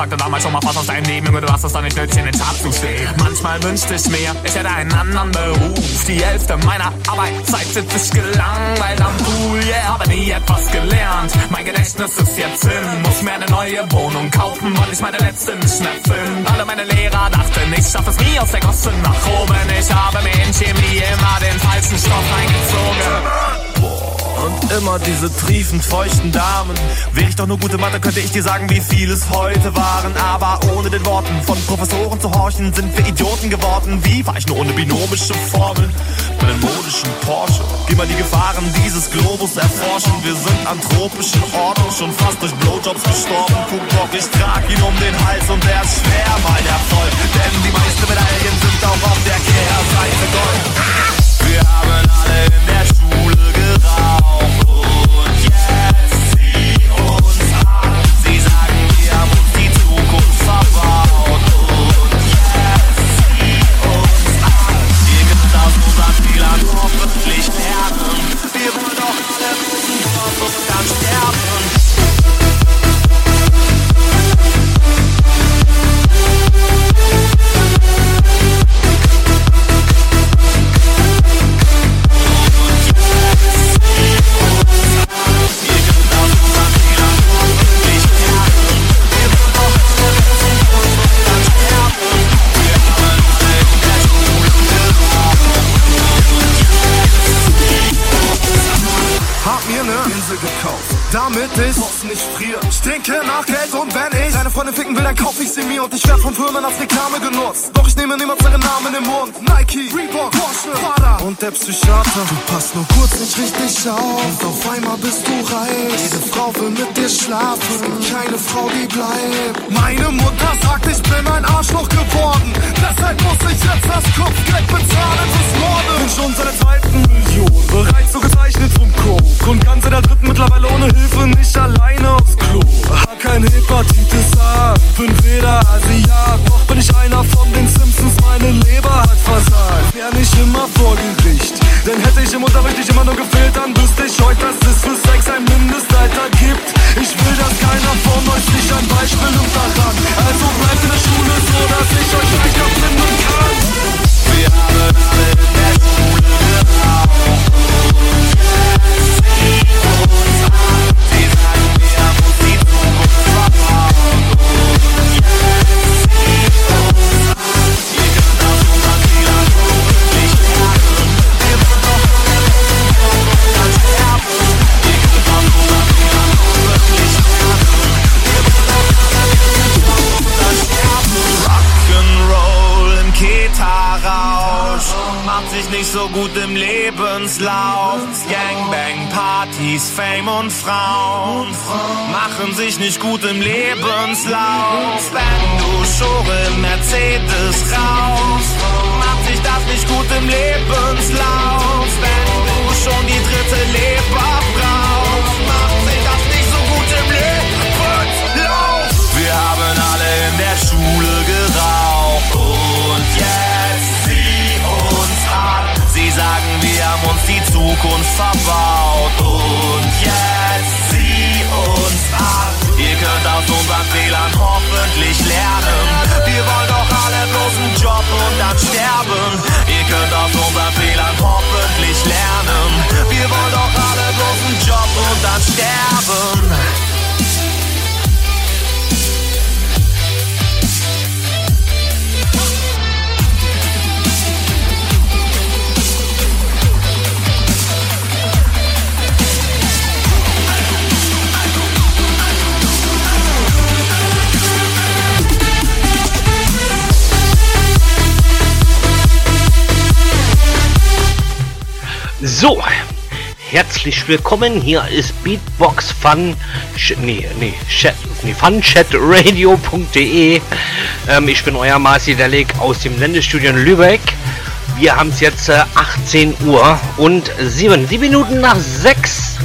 Speaker 18: Sagte damals schon mal was aus deinem Leben Junge, du hast es doch nicht nötig, in den Charts zu stehen. Manchmal wünschte ich mir, ich hätte einen anderen Beruf. Die Hälfte meiner Arbeitszeit sitze ich gelangweilt am Pool. Yeah, habe nie etwas gelernt. Mein Gedächtnis ist jetzt hin Muss mir eine neue Wohnung kaufen Weil ich meine letzte nicht mehr finde Alle meine Lehrer dachten, ich schaffe es nie aus der Gosse nach oben. Ich habe mir in Chemie immer den falschen Stoff eingezogen
Speaker 19: Und immer diese triefend feuchten Damen. Wäre ich doch nur gute Mathe, könnte ich dir sagen, wie viel es heute waren. Aber ohne den Worten von Professoren zu horchen, sind wir Idioten geworden. Wie war ich nur ohne binomische Formeln? Mit einem modischen Porsche. Geh mal die Gefahren dieses Globus erforschen. Wir sind an tropischen Orten, schon fast durch Blowjobs gestorben. Kuckbock, ich trag ihn um den Hals und der ist schwer, mein Erfolg. Denn die meisten Medaillen sind auch auf der Kehrseite Gold. Wir haben alle in der Schule
Speaker 1: herzlich willkommen. Hier ist Beatbox Fun. Sch nee, nee, Chat, nee, funchatradio.de. Ähm, ich bin euer Marci Delig aus dem Sendestudio in Lübeck. Wir haben es jetzt äh, 18 Uhr und 7, 7 Minuten nach 6.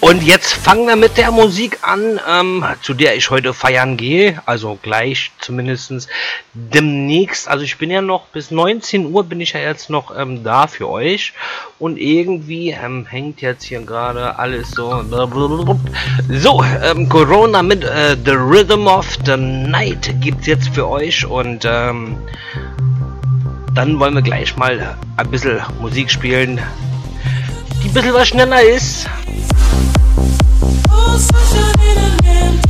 Speaker 1: Und jetzt fangen wir mit der Musik an, ähm, zu der ich heute feiern gehe. Also gleich zumindest demnächst. Also ich bin ja noch bis 19 Uhr bin ich ja jetzt noch ähm, da für euch. Und irgendwie ähm, hängt jetzt hier gerade alles so. So, ähm, Corona mit äh, The Rhythm of the Night gibt's jetzt für euch. Und ähm, dann wollen wir gleich mal ein bisschen Musik spielen, die ein bisschen was schneller ist.
Speaker 20: This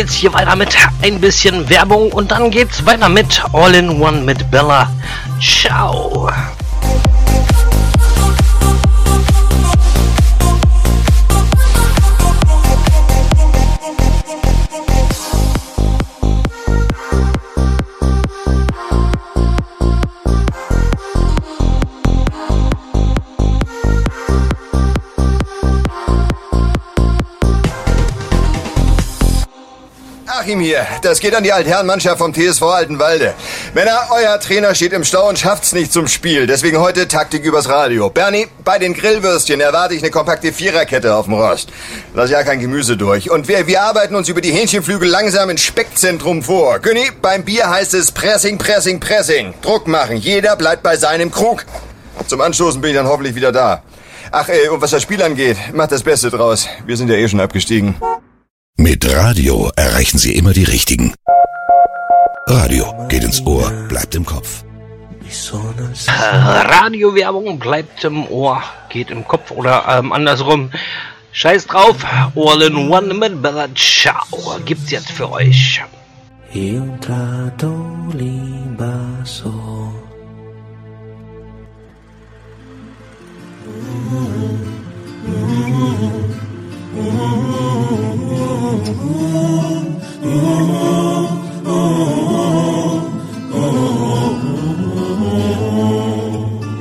Speaker 1: geht's hier weiter mit ein bisschen Werbung und dann geht's weiter mit All in One mit Bella. Ciao.
Speaker 21: Das geht an die Altherrenmannschaft vom TSV Altenwalde. Männer, euer Trainer steht im Stau und schafft's nicht zum Spiel. Deswegen heute Taktik übers Radio. Bernie, bei den Grillwürstchen erwarte ich eine kompakte Viererkette auf dem Rost. Lass ja kein Gemüse durch. Und wir, wir arbeiten uns über die Hähnchenflügel langsam ins Speckzentrum vor. Günni, beim Bier heißt es Pressing, Pressing, Pressing. Druck machen. Jeder bleibt bei seinem Krug. Zum Anstoßen bin ich dann hoffentlich wieder da. Ach, äh, und was das Spiel angeht, macht das Beste draus. Wir sind ja eh schon abgestiegen.
Speaker 22: Mit Radio erreichen Sie immer die Richtigen. Radio geht ins Ohr, bleibt im Kopf.
Speaker 1: Radiowerbung bleibt im Ohr, geht im Kopf oder ähm, andersrum. Scheiß drauf, All in One mit Bella Ciao gibt's jetzt für euch.
Speaker 23: Y un trato limbazo.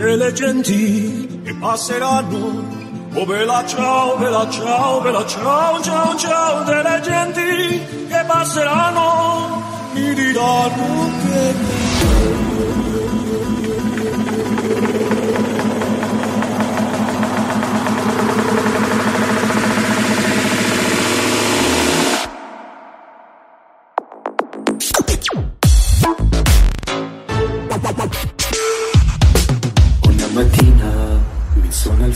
Speaker 24: E le genti che passeranno Oh bella ciao, bella ciao, bella ciao, ciao, ciao Delle genti che passeranno Mi diranno che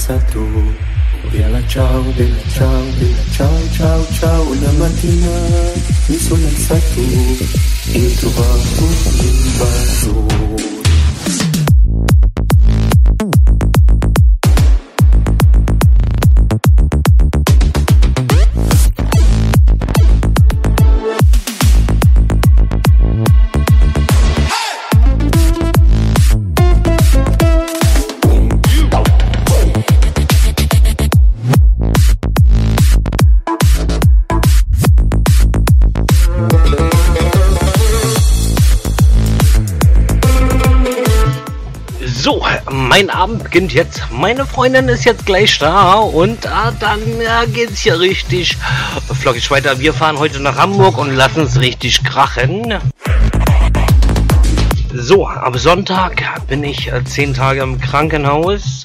Speaker 23: sono alzato. Bella ciao, bella ciao, bella ciao, ciao, ciao. Una mattina mi sono alzato e trovato un bacio.
Speaker 1: So, mein Abend beginnt jetzt. Meine Freundin ist jetzt gleich da und ah, dann ja, geht's hier richtig flockig weiter. Wir fahren heute nach Hamburg und lassen es richtig krachen. So, am Sonntag bin ich äh, zehn Tage im Krankenhaus.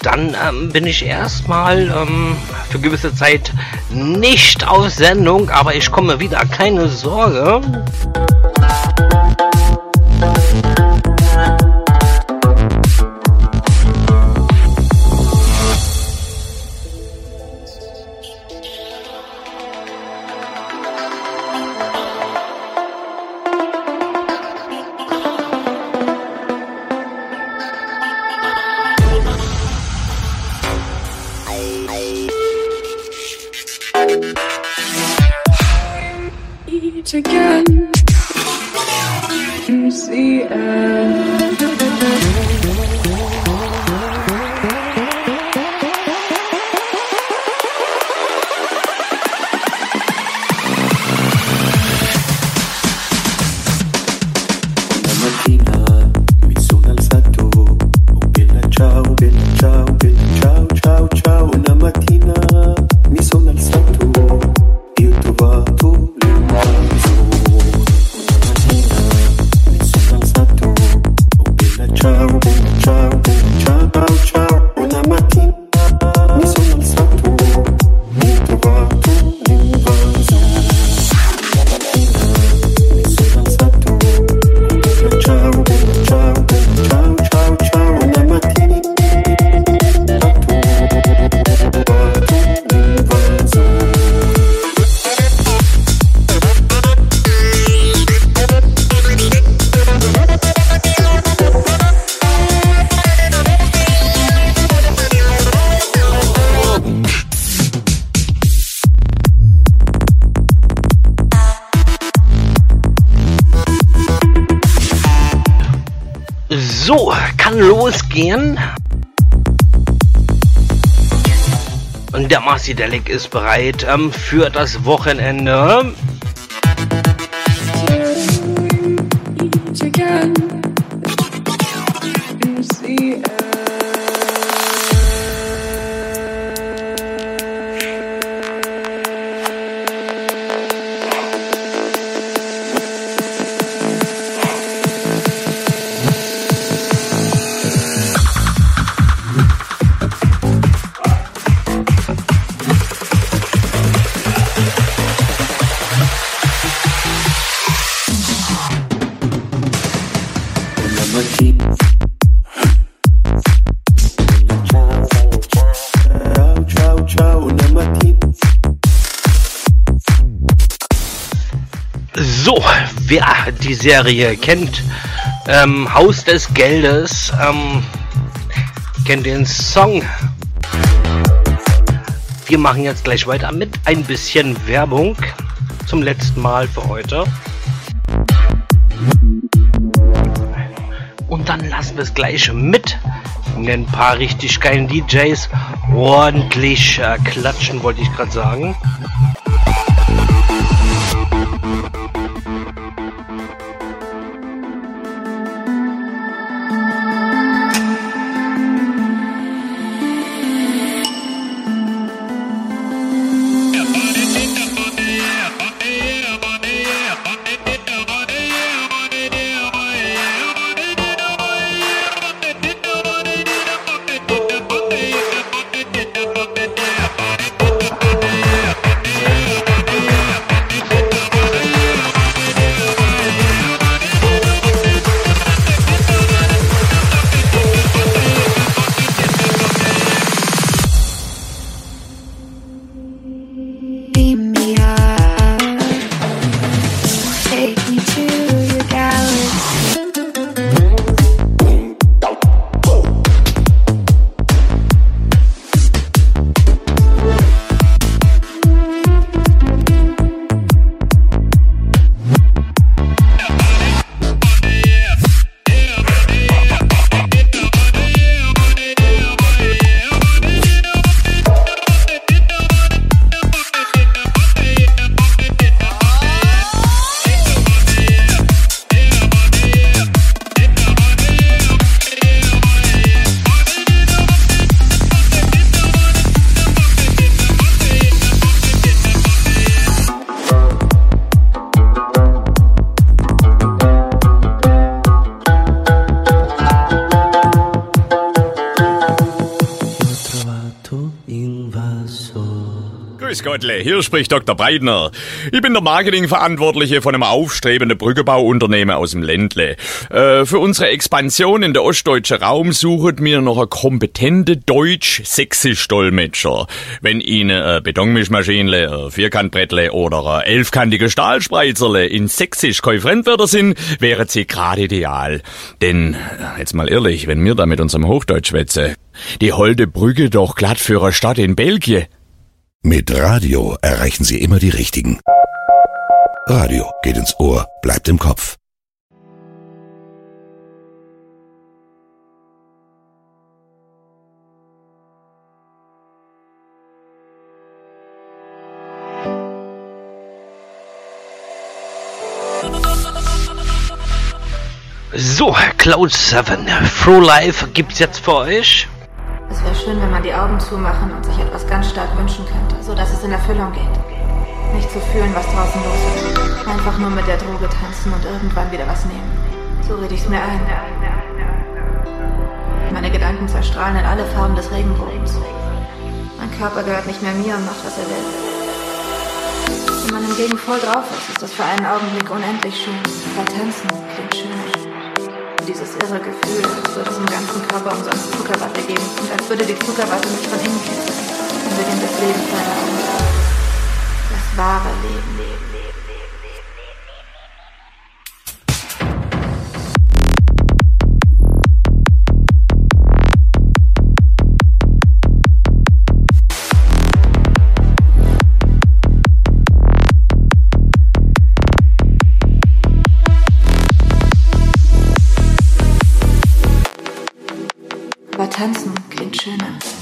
Speaker 1: Dann ähm, bin ich erstmal ähm, für gewisse Zeit nicht auf Sendung, aber ich komme wieder, keine Sorge. Und der Marci Delic ist bereit ähm, für das Wochenende. Die Serie kennt, ähm, Haus des Geldes, ähm, kennt den Song. Wir machen jetzt gleich weiter mit ein bisschen Werbung zum letzten Mal für heute. Und dann lassen wir es gleich mit ein paar richtig geilen DJs ordentlich äh, klatschen, wollte ich gerade sagen.
Speaker 25: Hier spricht Dr. Breitner. Ich bin der Marketingverantwortliche von einem aufstrebenden Brückebauunternehmen aus dem Ländle. Äh, für unsere Expansion in der ostdeutschen Raum suchen wir noch einen kompetenten Deutsch-Sächsisch-Dolmetscher. Wenn Ihnen eine Betonmischmaschine, ein Vierkantbrettle oder ein elfkantige Stahlspreizerle in Sächsisch kein sind, wären sie gerade ideal. Denn, äh, jetzt mal ehrlich, wenn wir da mit unserem Hochdeutsch schwätzen, die holde Brücke doch glatt für eine Stadt in Belgien.
Speaker 22: Mit Radio erreichen Sie immer die Richtigen. Radio geht ins Ohr, bleibt im Kopf.
Speaker 1: So, Cloud 7, Through Life gibt's jetzt für euch.
Speaker 26: Es wäre schön, wenn man die Augen zumachen und sich etwas ganz stark wünschen könnte, so dass es in Erfüllung geht. Nicht zu fühlen, was draußen los ist. Einfach nur mit der Droge tanzen und irgendwann wieder was nehmen. So rede ich's mir ein. Meine Gedanken zerstrahlen in alle Farben des Regenbogens. Mein Körper gehört nicht mehr mir und macht, was er will. Wenn man hingegen voll drauf ist, ist das für einen Augenblick unendlich schön. Weil tanzen klingt schön. Und dieses irre Gefühl, als würde es im ganzen Körper umsonst Zuckerwatte geben und als würde die Zuckerwatte mich von innen kitzeln. Dann beginnt das Leben Augen. Das wahre Leben. tanzen klingt schöner.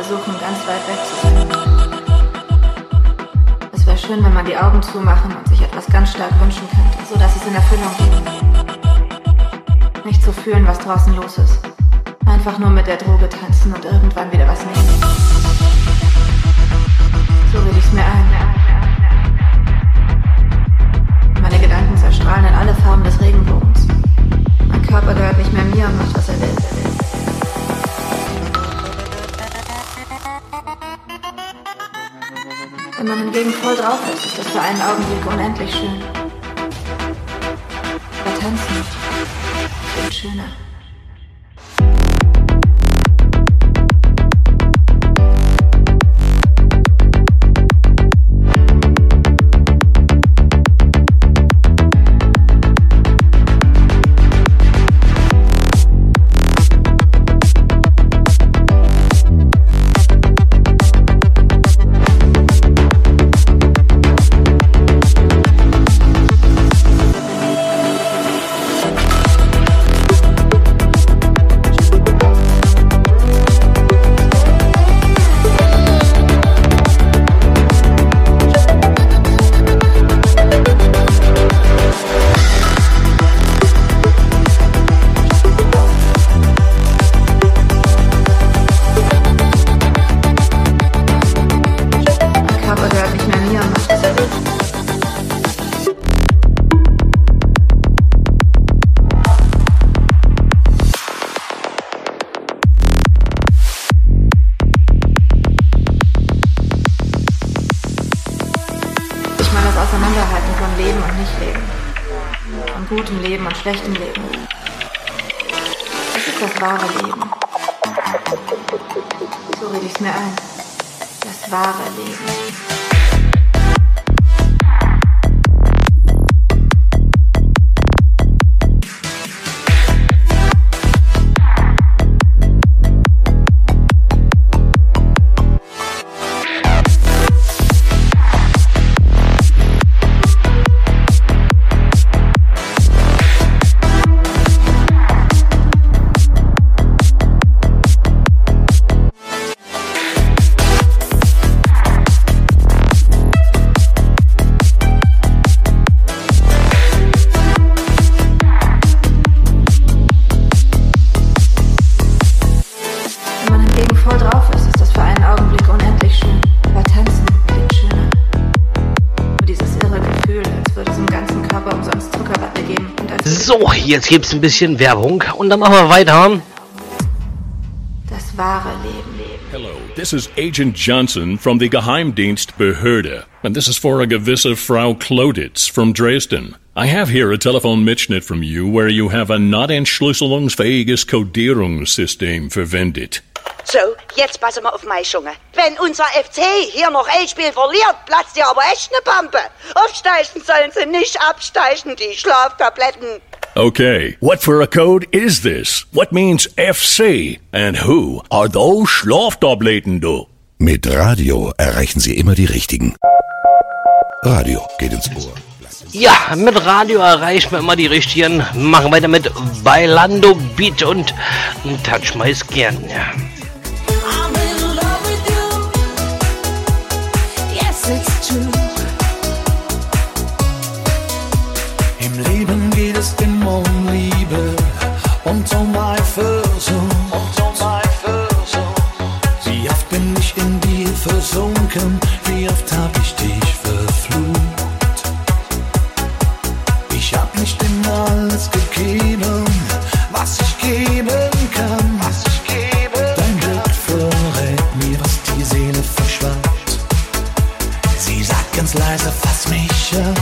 Speaker 26: Zumachen im ganzen Körper umsonst Zuckerwatte geben.
Speaker 1: So, jetzt gibt's ein bisschen Werbung und dann machen wir weiter.
Speaker 26: das wahre Leben.
Speaker 24: Hello, this is Agent Johnson from the Geheimdienstbehörde, and this is for a gewisse Frau Kloditz from Dresden. I have here a telephone Mitschnitt from you where you have a not entschlüsselungsfähiges Codierungssystem verwendet.
Speaker 27: So, jetzt passen wir auf meine Schunge. Wenn unser FC hier noch ein Spiel verliert, platzt dir aber echt eine Pampe. Aufsteigen sollen sie nicht absteigen, die Schlaftabletten.
Speaker 24: Okay, what for a code is this? What means FC? And who are those Schlaftabletten, du?
Speaker 22: Mit Radio erreichen Sie immer die Richtigen. Radio geht ins Ohr.
Speaker 1: Ja, mit Radio erreicht man immer die richtigen. Machen weiter mit Bailando Beat und Touch My Skin. Im
Speaker 14: Leben geht es
Speaker 3: immer um Liebe und um Eifersucht. Wie oft bin ich in dir versunken, wie oft hab ich dich versunken. geben, was ich geben kann. Was ich geben Dein Blick verrät mir, was die Seele verschweigt. Sie sagt ganz leise, fass mich an.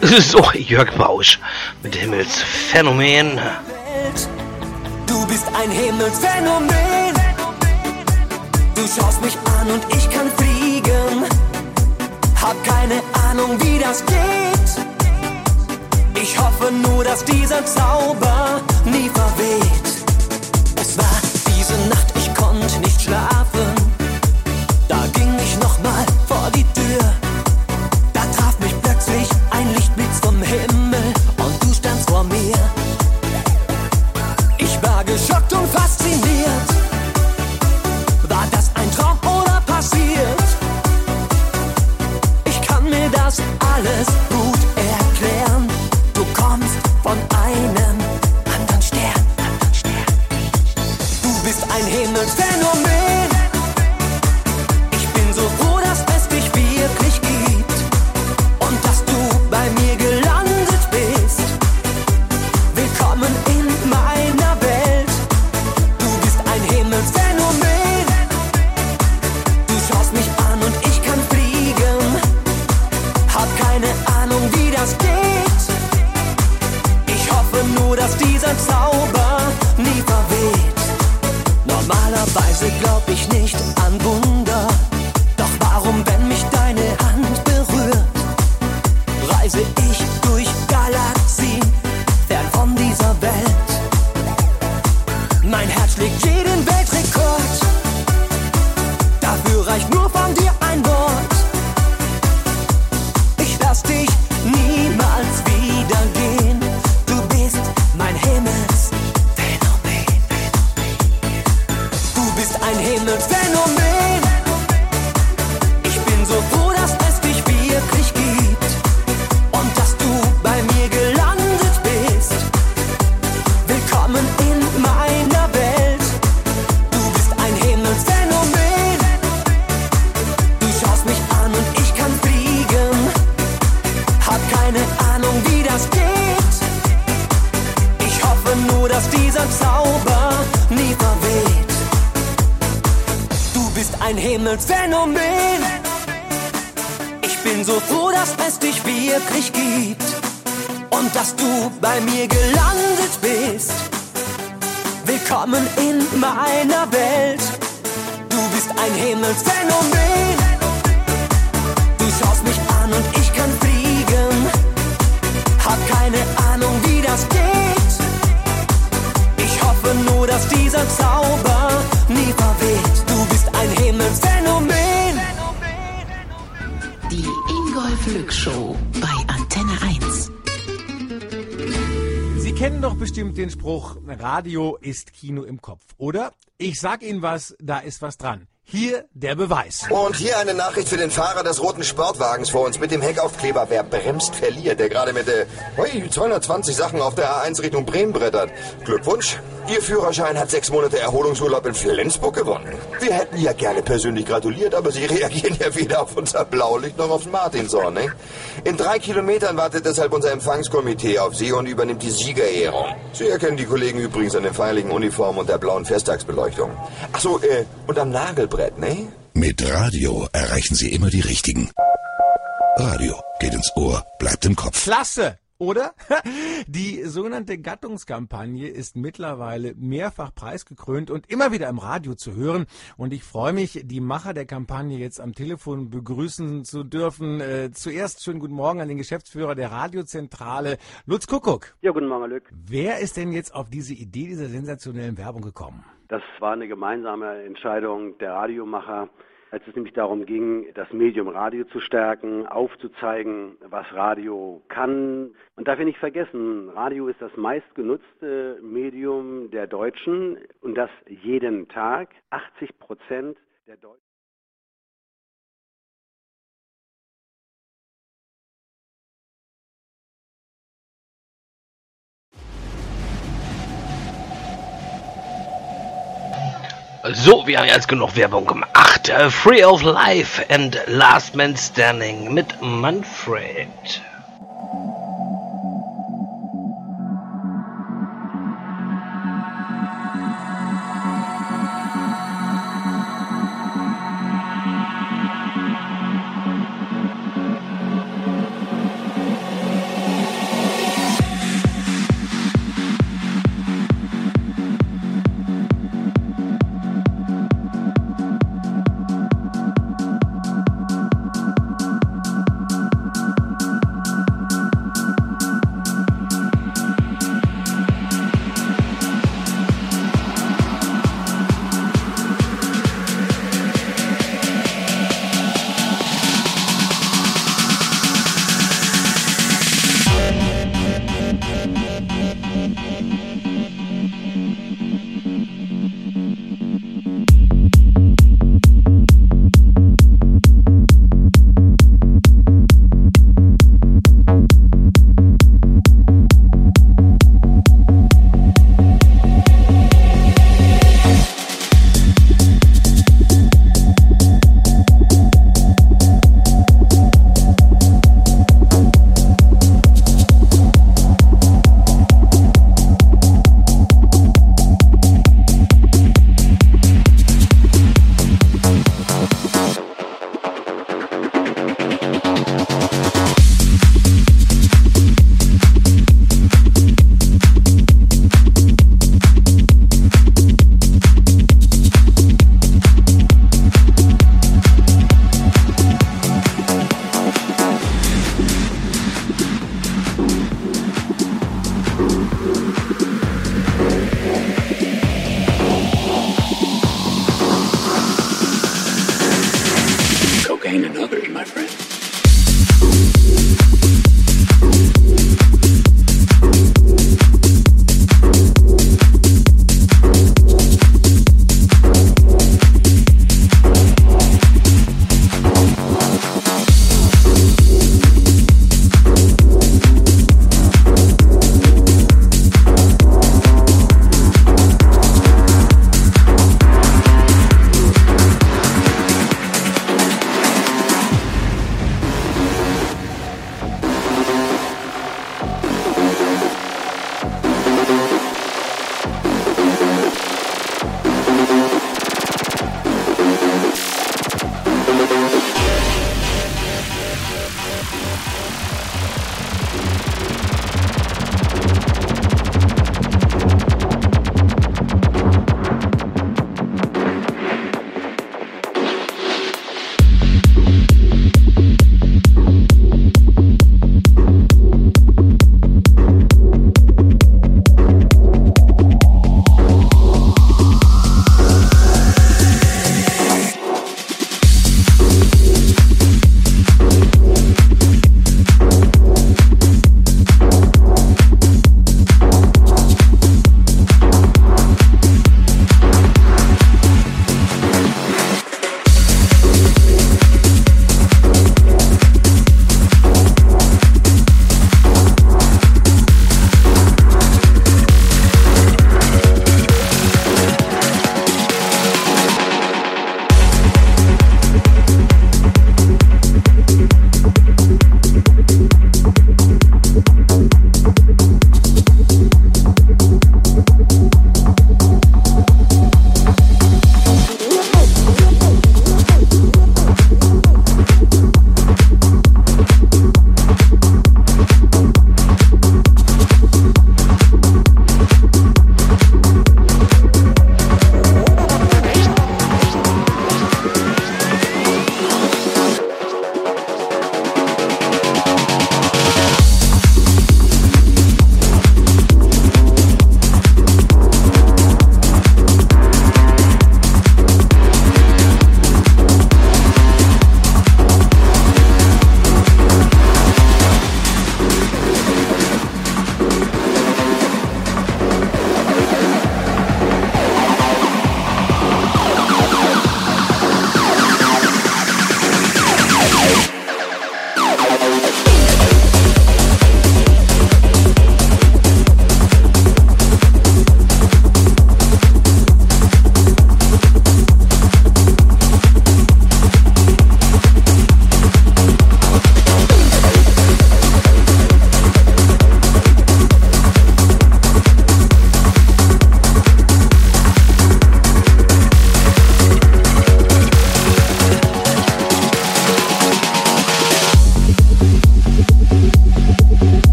Speaker 3: Es ist auch
Speaker 1: Jörg Bausch mit Himmelsphänomen.
Speaker 3: Du bist ein Himmelsphänomen. Du schaust mich an und ich kann fliegen. Hab keine Ahnung, wie das geht. Ich hoffe nur, dass dieser Zauber nie verweht. Es war diese Nacht, ich konnte nicht schlafen.
Speaker 28: Radio ist Kino im Kopf, oder? Ich sag Ihnen was, da ist was dran. Hier der Beweis.
Speaker 21: Und hier eine Nachricht für den Fahrer des roten Sportwagens vor uns mit dem Heckaufkleber. Wer bremst, verliert. Der gerade mit der ui, 220 Sachen auf der A1 Richtung Bremen brettert. Glückwunsch. Ihr Führerschein hat sechs Monate Erholungsurlaub in Flensburg gewonnen. Wir hätten ja gerne persönlich gratuliert, aber Sie reagieren ja weder auf unser Blaulicht noch aufs Martinshorn, ne? In drei Kilometern wartet deshalb unser Empfangskomitee auf Sie und übernimmt die Siegerehrung. Sie erkennen die Kollegen übrigens an den feierlichen Uniformen und der blauen Festtagsbeleuchtung. Ach so, äh, und am Nagelbrett, ne?
Speaker 22: Mit Radio erreichen Sie immer die Richtigen. Radio geht ins Ohr, bleibt im Kopf.
Speaker 28: Klasse! Oder? Die sogenannte Gattungskampagne ist mittlerweile mehrfach preisgekrönt und immer wieder im Radio zu hören. Und ich freue mich, die Macher der Kampagne jetzt am Telefon begrüßen zu dürfen. Äh, zuerst schönen guten Morgen an den Geschäftsführer der Radiozentrale, Lutz Kuckuck.
Speaker 29: Ja, guten Morgen, Lück.
Speaker 28: Wer ist denn jetzt auf diese Idee dieser sensationellen Werbung gekommen?
Speaker 29: Das war eine gemeinsame Entscheidung der Radiomacher, als es nämlich darum ging, das Medium Radio zu stärken, aufzuzeigen, was Radio kann. Und darf ich nicht vergessen, Radio ist das meistgenutzte Medium der Deutschen und das jeden Tag. 80 Prozent der Deutschen.
Speaker 1: So, wir haben jetzt genug Werbung gemacht. Free of Life and Last Man Standing mit Manfred.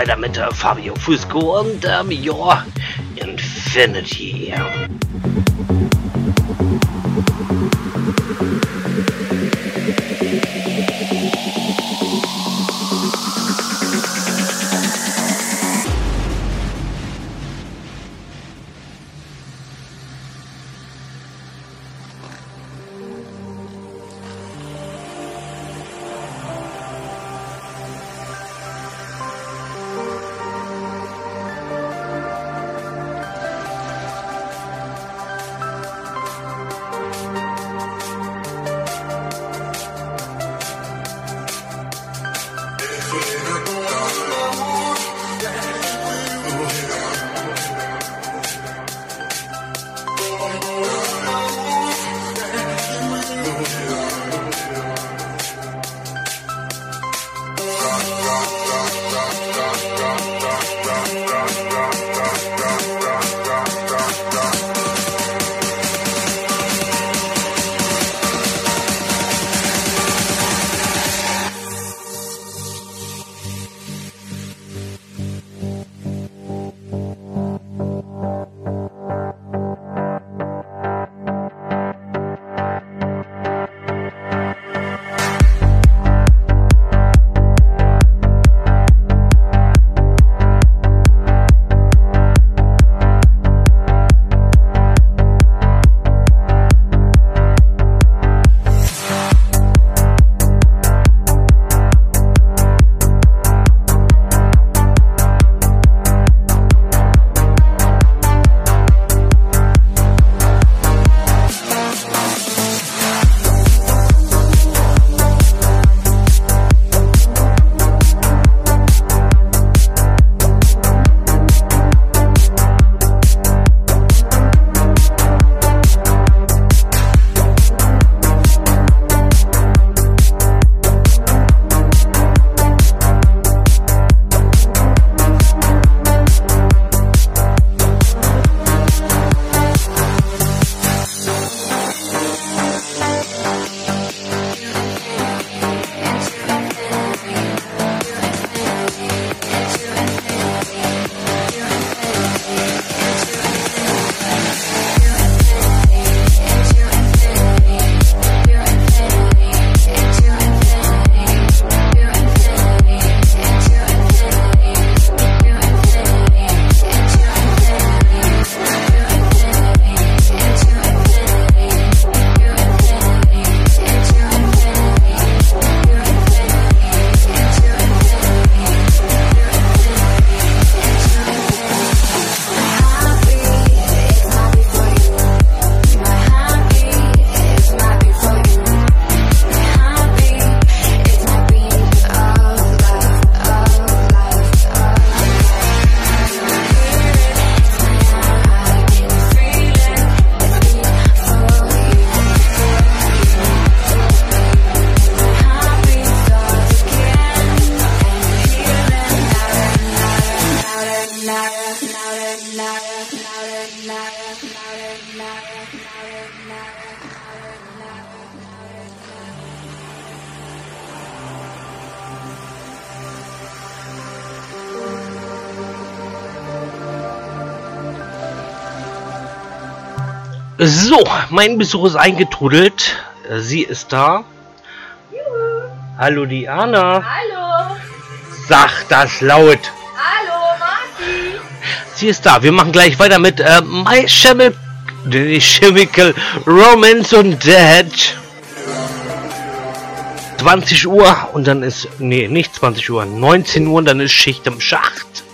Speaker 1: Weiter mit äh, Fabio Fusco und ähm, ja, Infinity. So, mein Besuch ist eingetrudelt. Sie ist da. Hallo Diana.
Speaker 30: Hallo.
Speaker 1: Sag das laut.
Speaker 30: Hallo, Marci.
Speaker 1: Sie ist da. Wir machen gleich weiter mit äh, My Chemical, Chemical Romance und Dead. 20 Uhr und dann ist, nee, nicht 20 Uhr, 19 Uhr und dann ist Schicht im Schacht.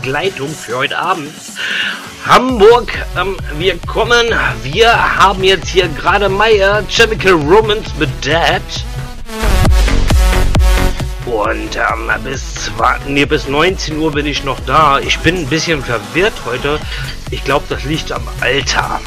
Speaker 15: Begleitung für heute Abend. Hamburg, ähm, wir kommen. Wir haben jetzt hier gerade Meyer, Chemical Romance mit Dad. Und ähm, bis, nee, bis 19 Uhr bin ich noch da. Ich bin ein bisschen verwirrt heute. Ich glaube, das liegt am Alter.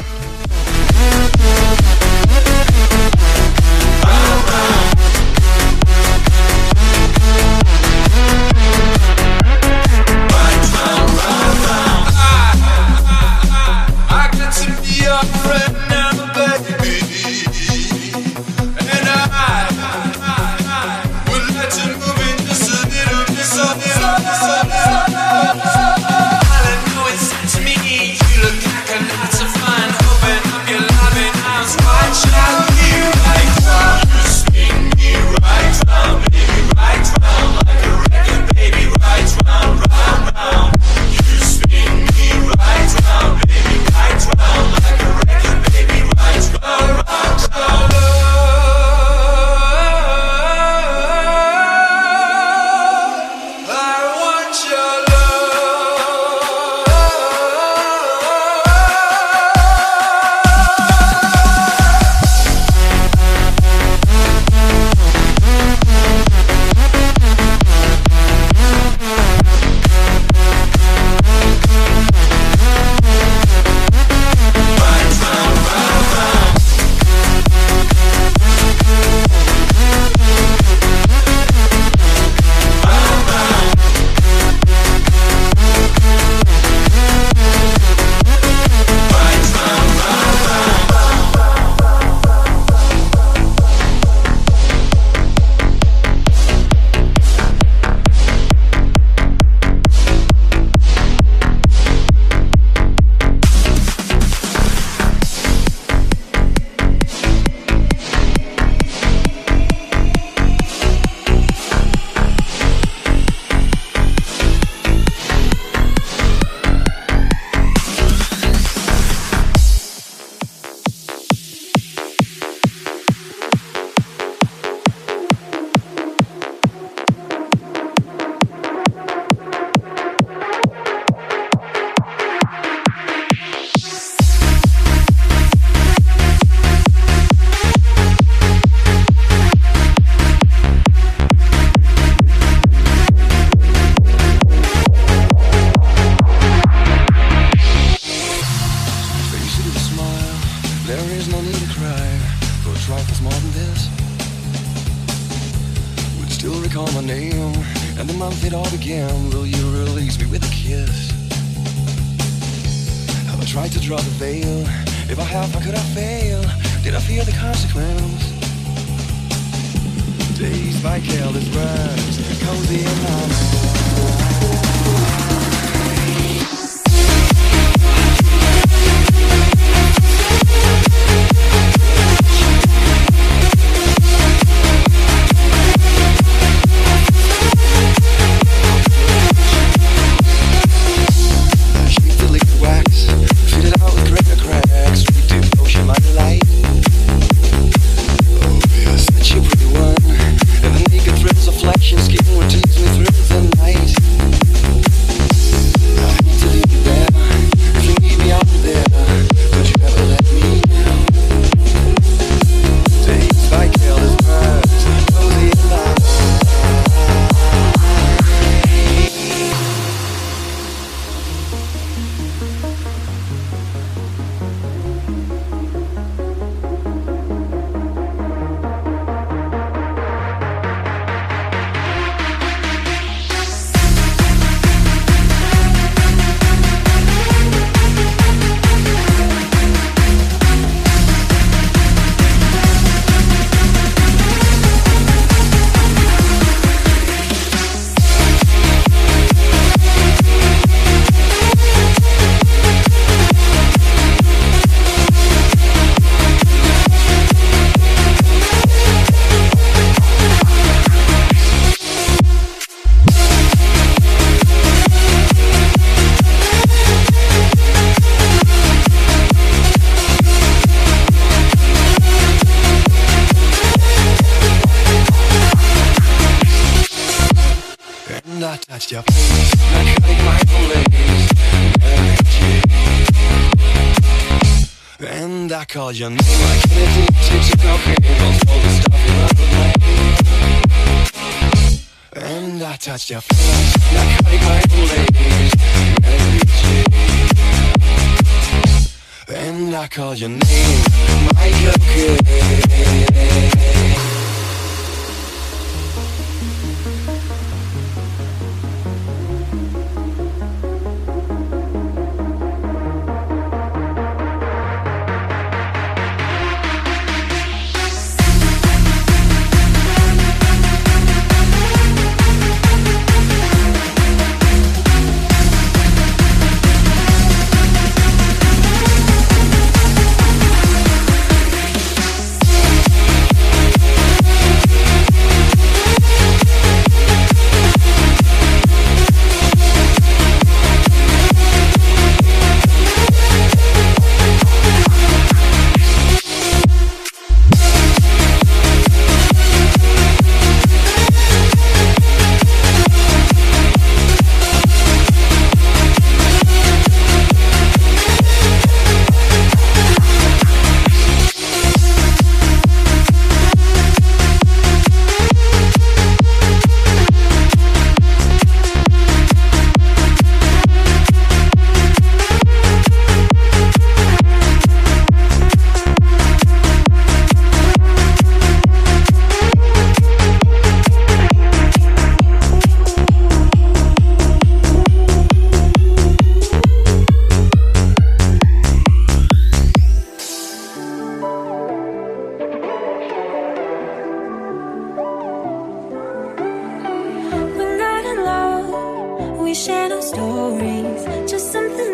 Speaker 14: shadow stories, just something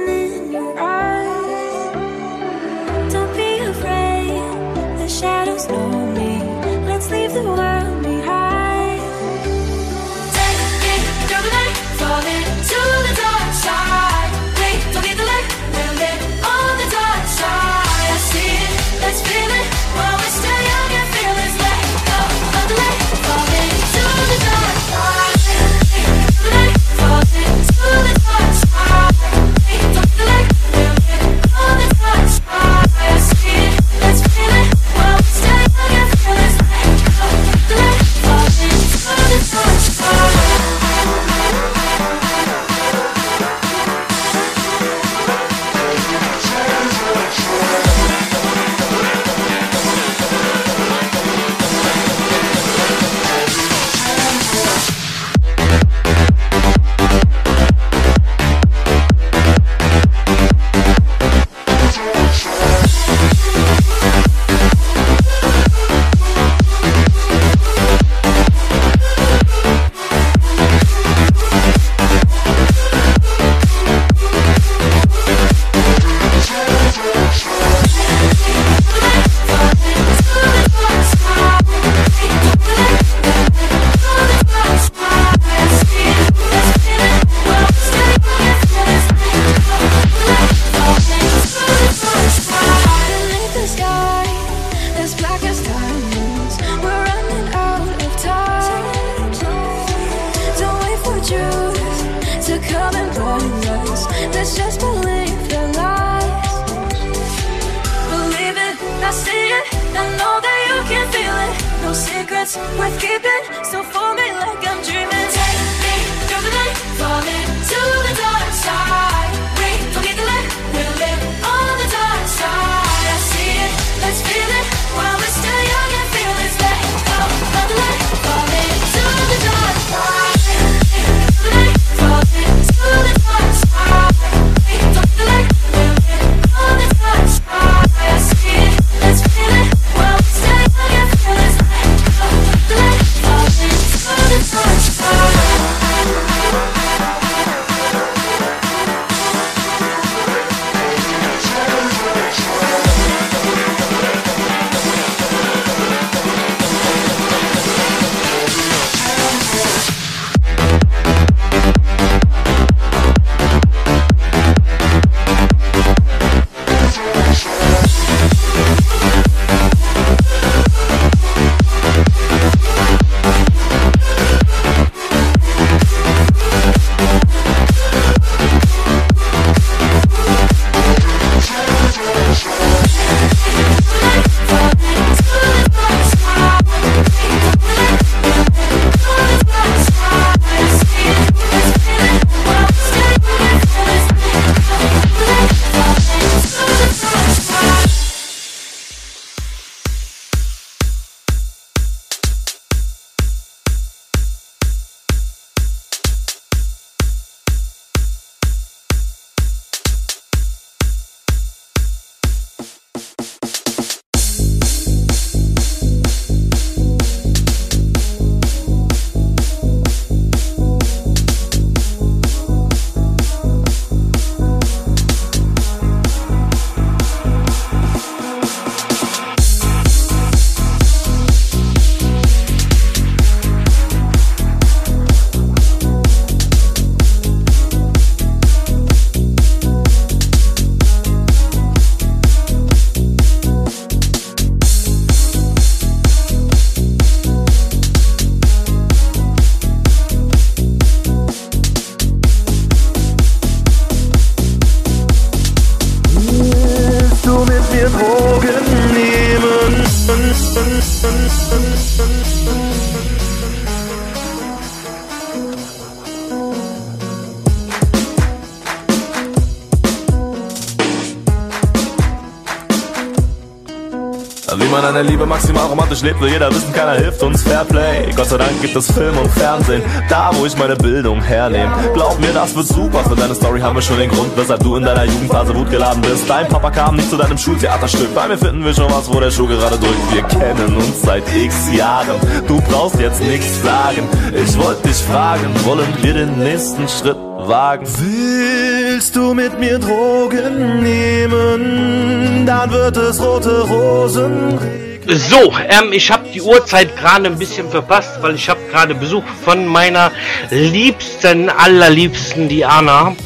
Speaker 15: man an der Liebe maximal romantisch lebt, will jeder wissen, keiner hilft uns Fairplay. Gott sei Dank gibt es Film und Fernsehen, da wo ich meine Bildung hernehme. Glaub mir, das wird super. Für deine Story haben wir schon den Grund, weshalb du in deiner Jugendphase wutgeladen bist. Dein Papa kam nicht zu deinem Schultheaterstück. Bei mir finden wir schon was, wo der Schuh gerade drückt. Wir kennen uns seit x Jahren. Du brauchst jetzt nichts sagen. Ich wollte dich fragen, wollen wir den nächsten Schritt wagen? Willst du mit mir Drogen nehmen? Dann wird es rote Rosen.
Speaker 1: So, ähm, ich habe die Uhrzeit gerade ein bisschen verpasst, weil ich habe gerade Besuch von meiner liebsten, allerliebsten Diana.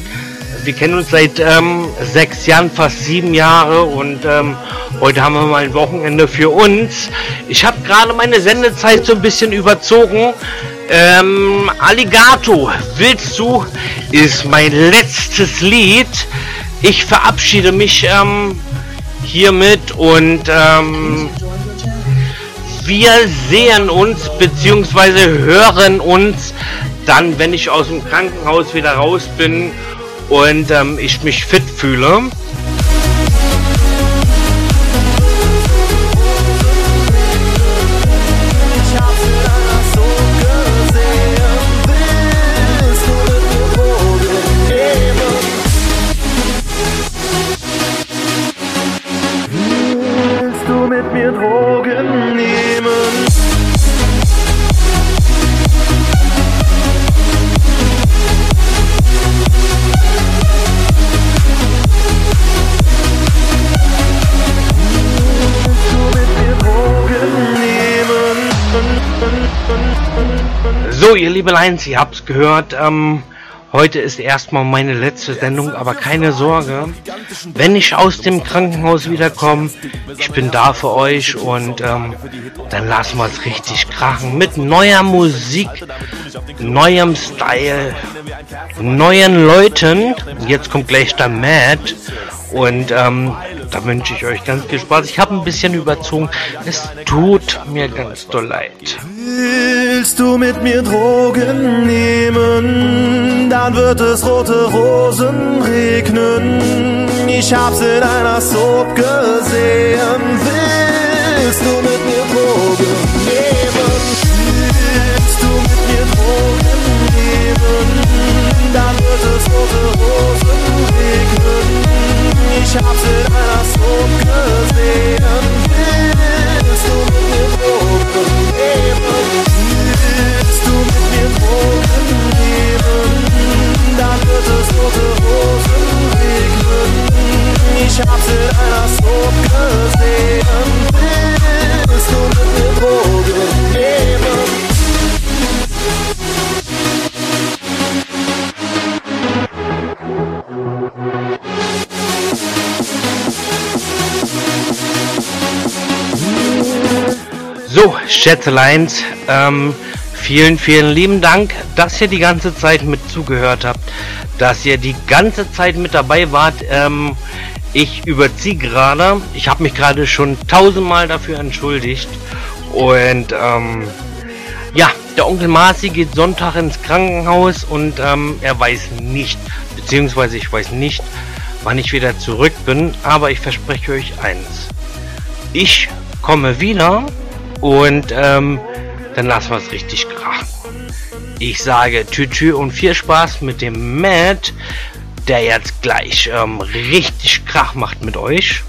Speaker 1: Wir kennen uns seit ähm, sechs Jahren, fast sieben Jahre und ähm, heute haben wir mal ein Wochenende für uns. Ich habe gerade meine Sendezeit so ein bisschen überzogen. Ähm, Alligato, willst du, ist mein letztes Lied. Ich verabschiede mich ähm, hiermit und ähm, wir sehen uns bzw. hören uns dann, wenn ich aus dem Krankenhaus wieder raus bin und ähm, ich mich fit fühle. So, ihr liebe Lions, ihr habt's gehört. Ähm, heute ist erstmal meine letzte Sendung, aber keine Sorge. Wenn ich aus dem Krankenhaus wiederkomme, ich bin da für euch und ähm, dann lassen wir es richtig krachen. Mit neuer Musik, neuem Style, neuen Leuten. Jetzt kommt gleich der Matt. Und ähm, da wünsche ich euch ganz viel Spaß. Ich habe ein bisschen überzogen. Es tut mir ganz doll leid.
Speaker 15: Willst du mit mir Drogen nehmen? Dann wird es rote Rosen regnen. Ich hab's in einer Soap gesehen. Willst du mit mir Drogen Ich hab's in einer Soap gesehen. Willst du mit mir Drogen nehmen?
Speaker 1: So, Schätzeleins, ähm, vielen, vielen lieben Dank, dass ihr die ganze Zeit mit zugehört habt, dass ihr die ganze Zeit mit dabei wart. Ähm, ich überziehe gerade, ich habe mich gerade schon tausendmal dafür entschuldigt und ähm, ja, der Onkel Marci geht Sonntag ins Krankenhaus und ähm, er weiß nicht, beziehungsweise ich weiß nicht, wann ich wieder zurück bin, aber ich verspreche euch eins. Ich komme wieder und ähm, dann lassen wir es richtig krachen. Ich sage Tütü und viel Spaß mit dem Matt, der jetzt gleich ähm, richtig Krach macht mit euch.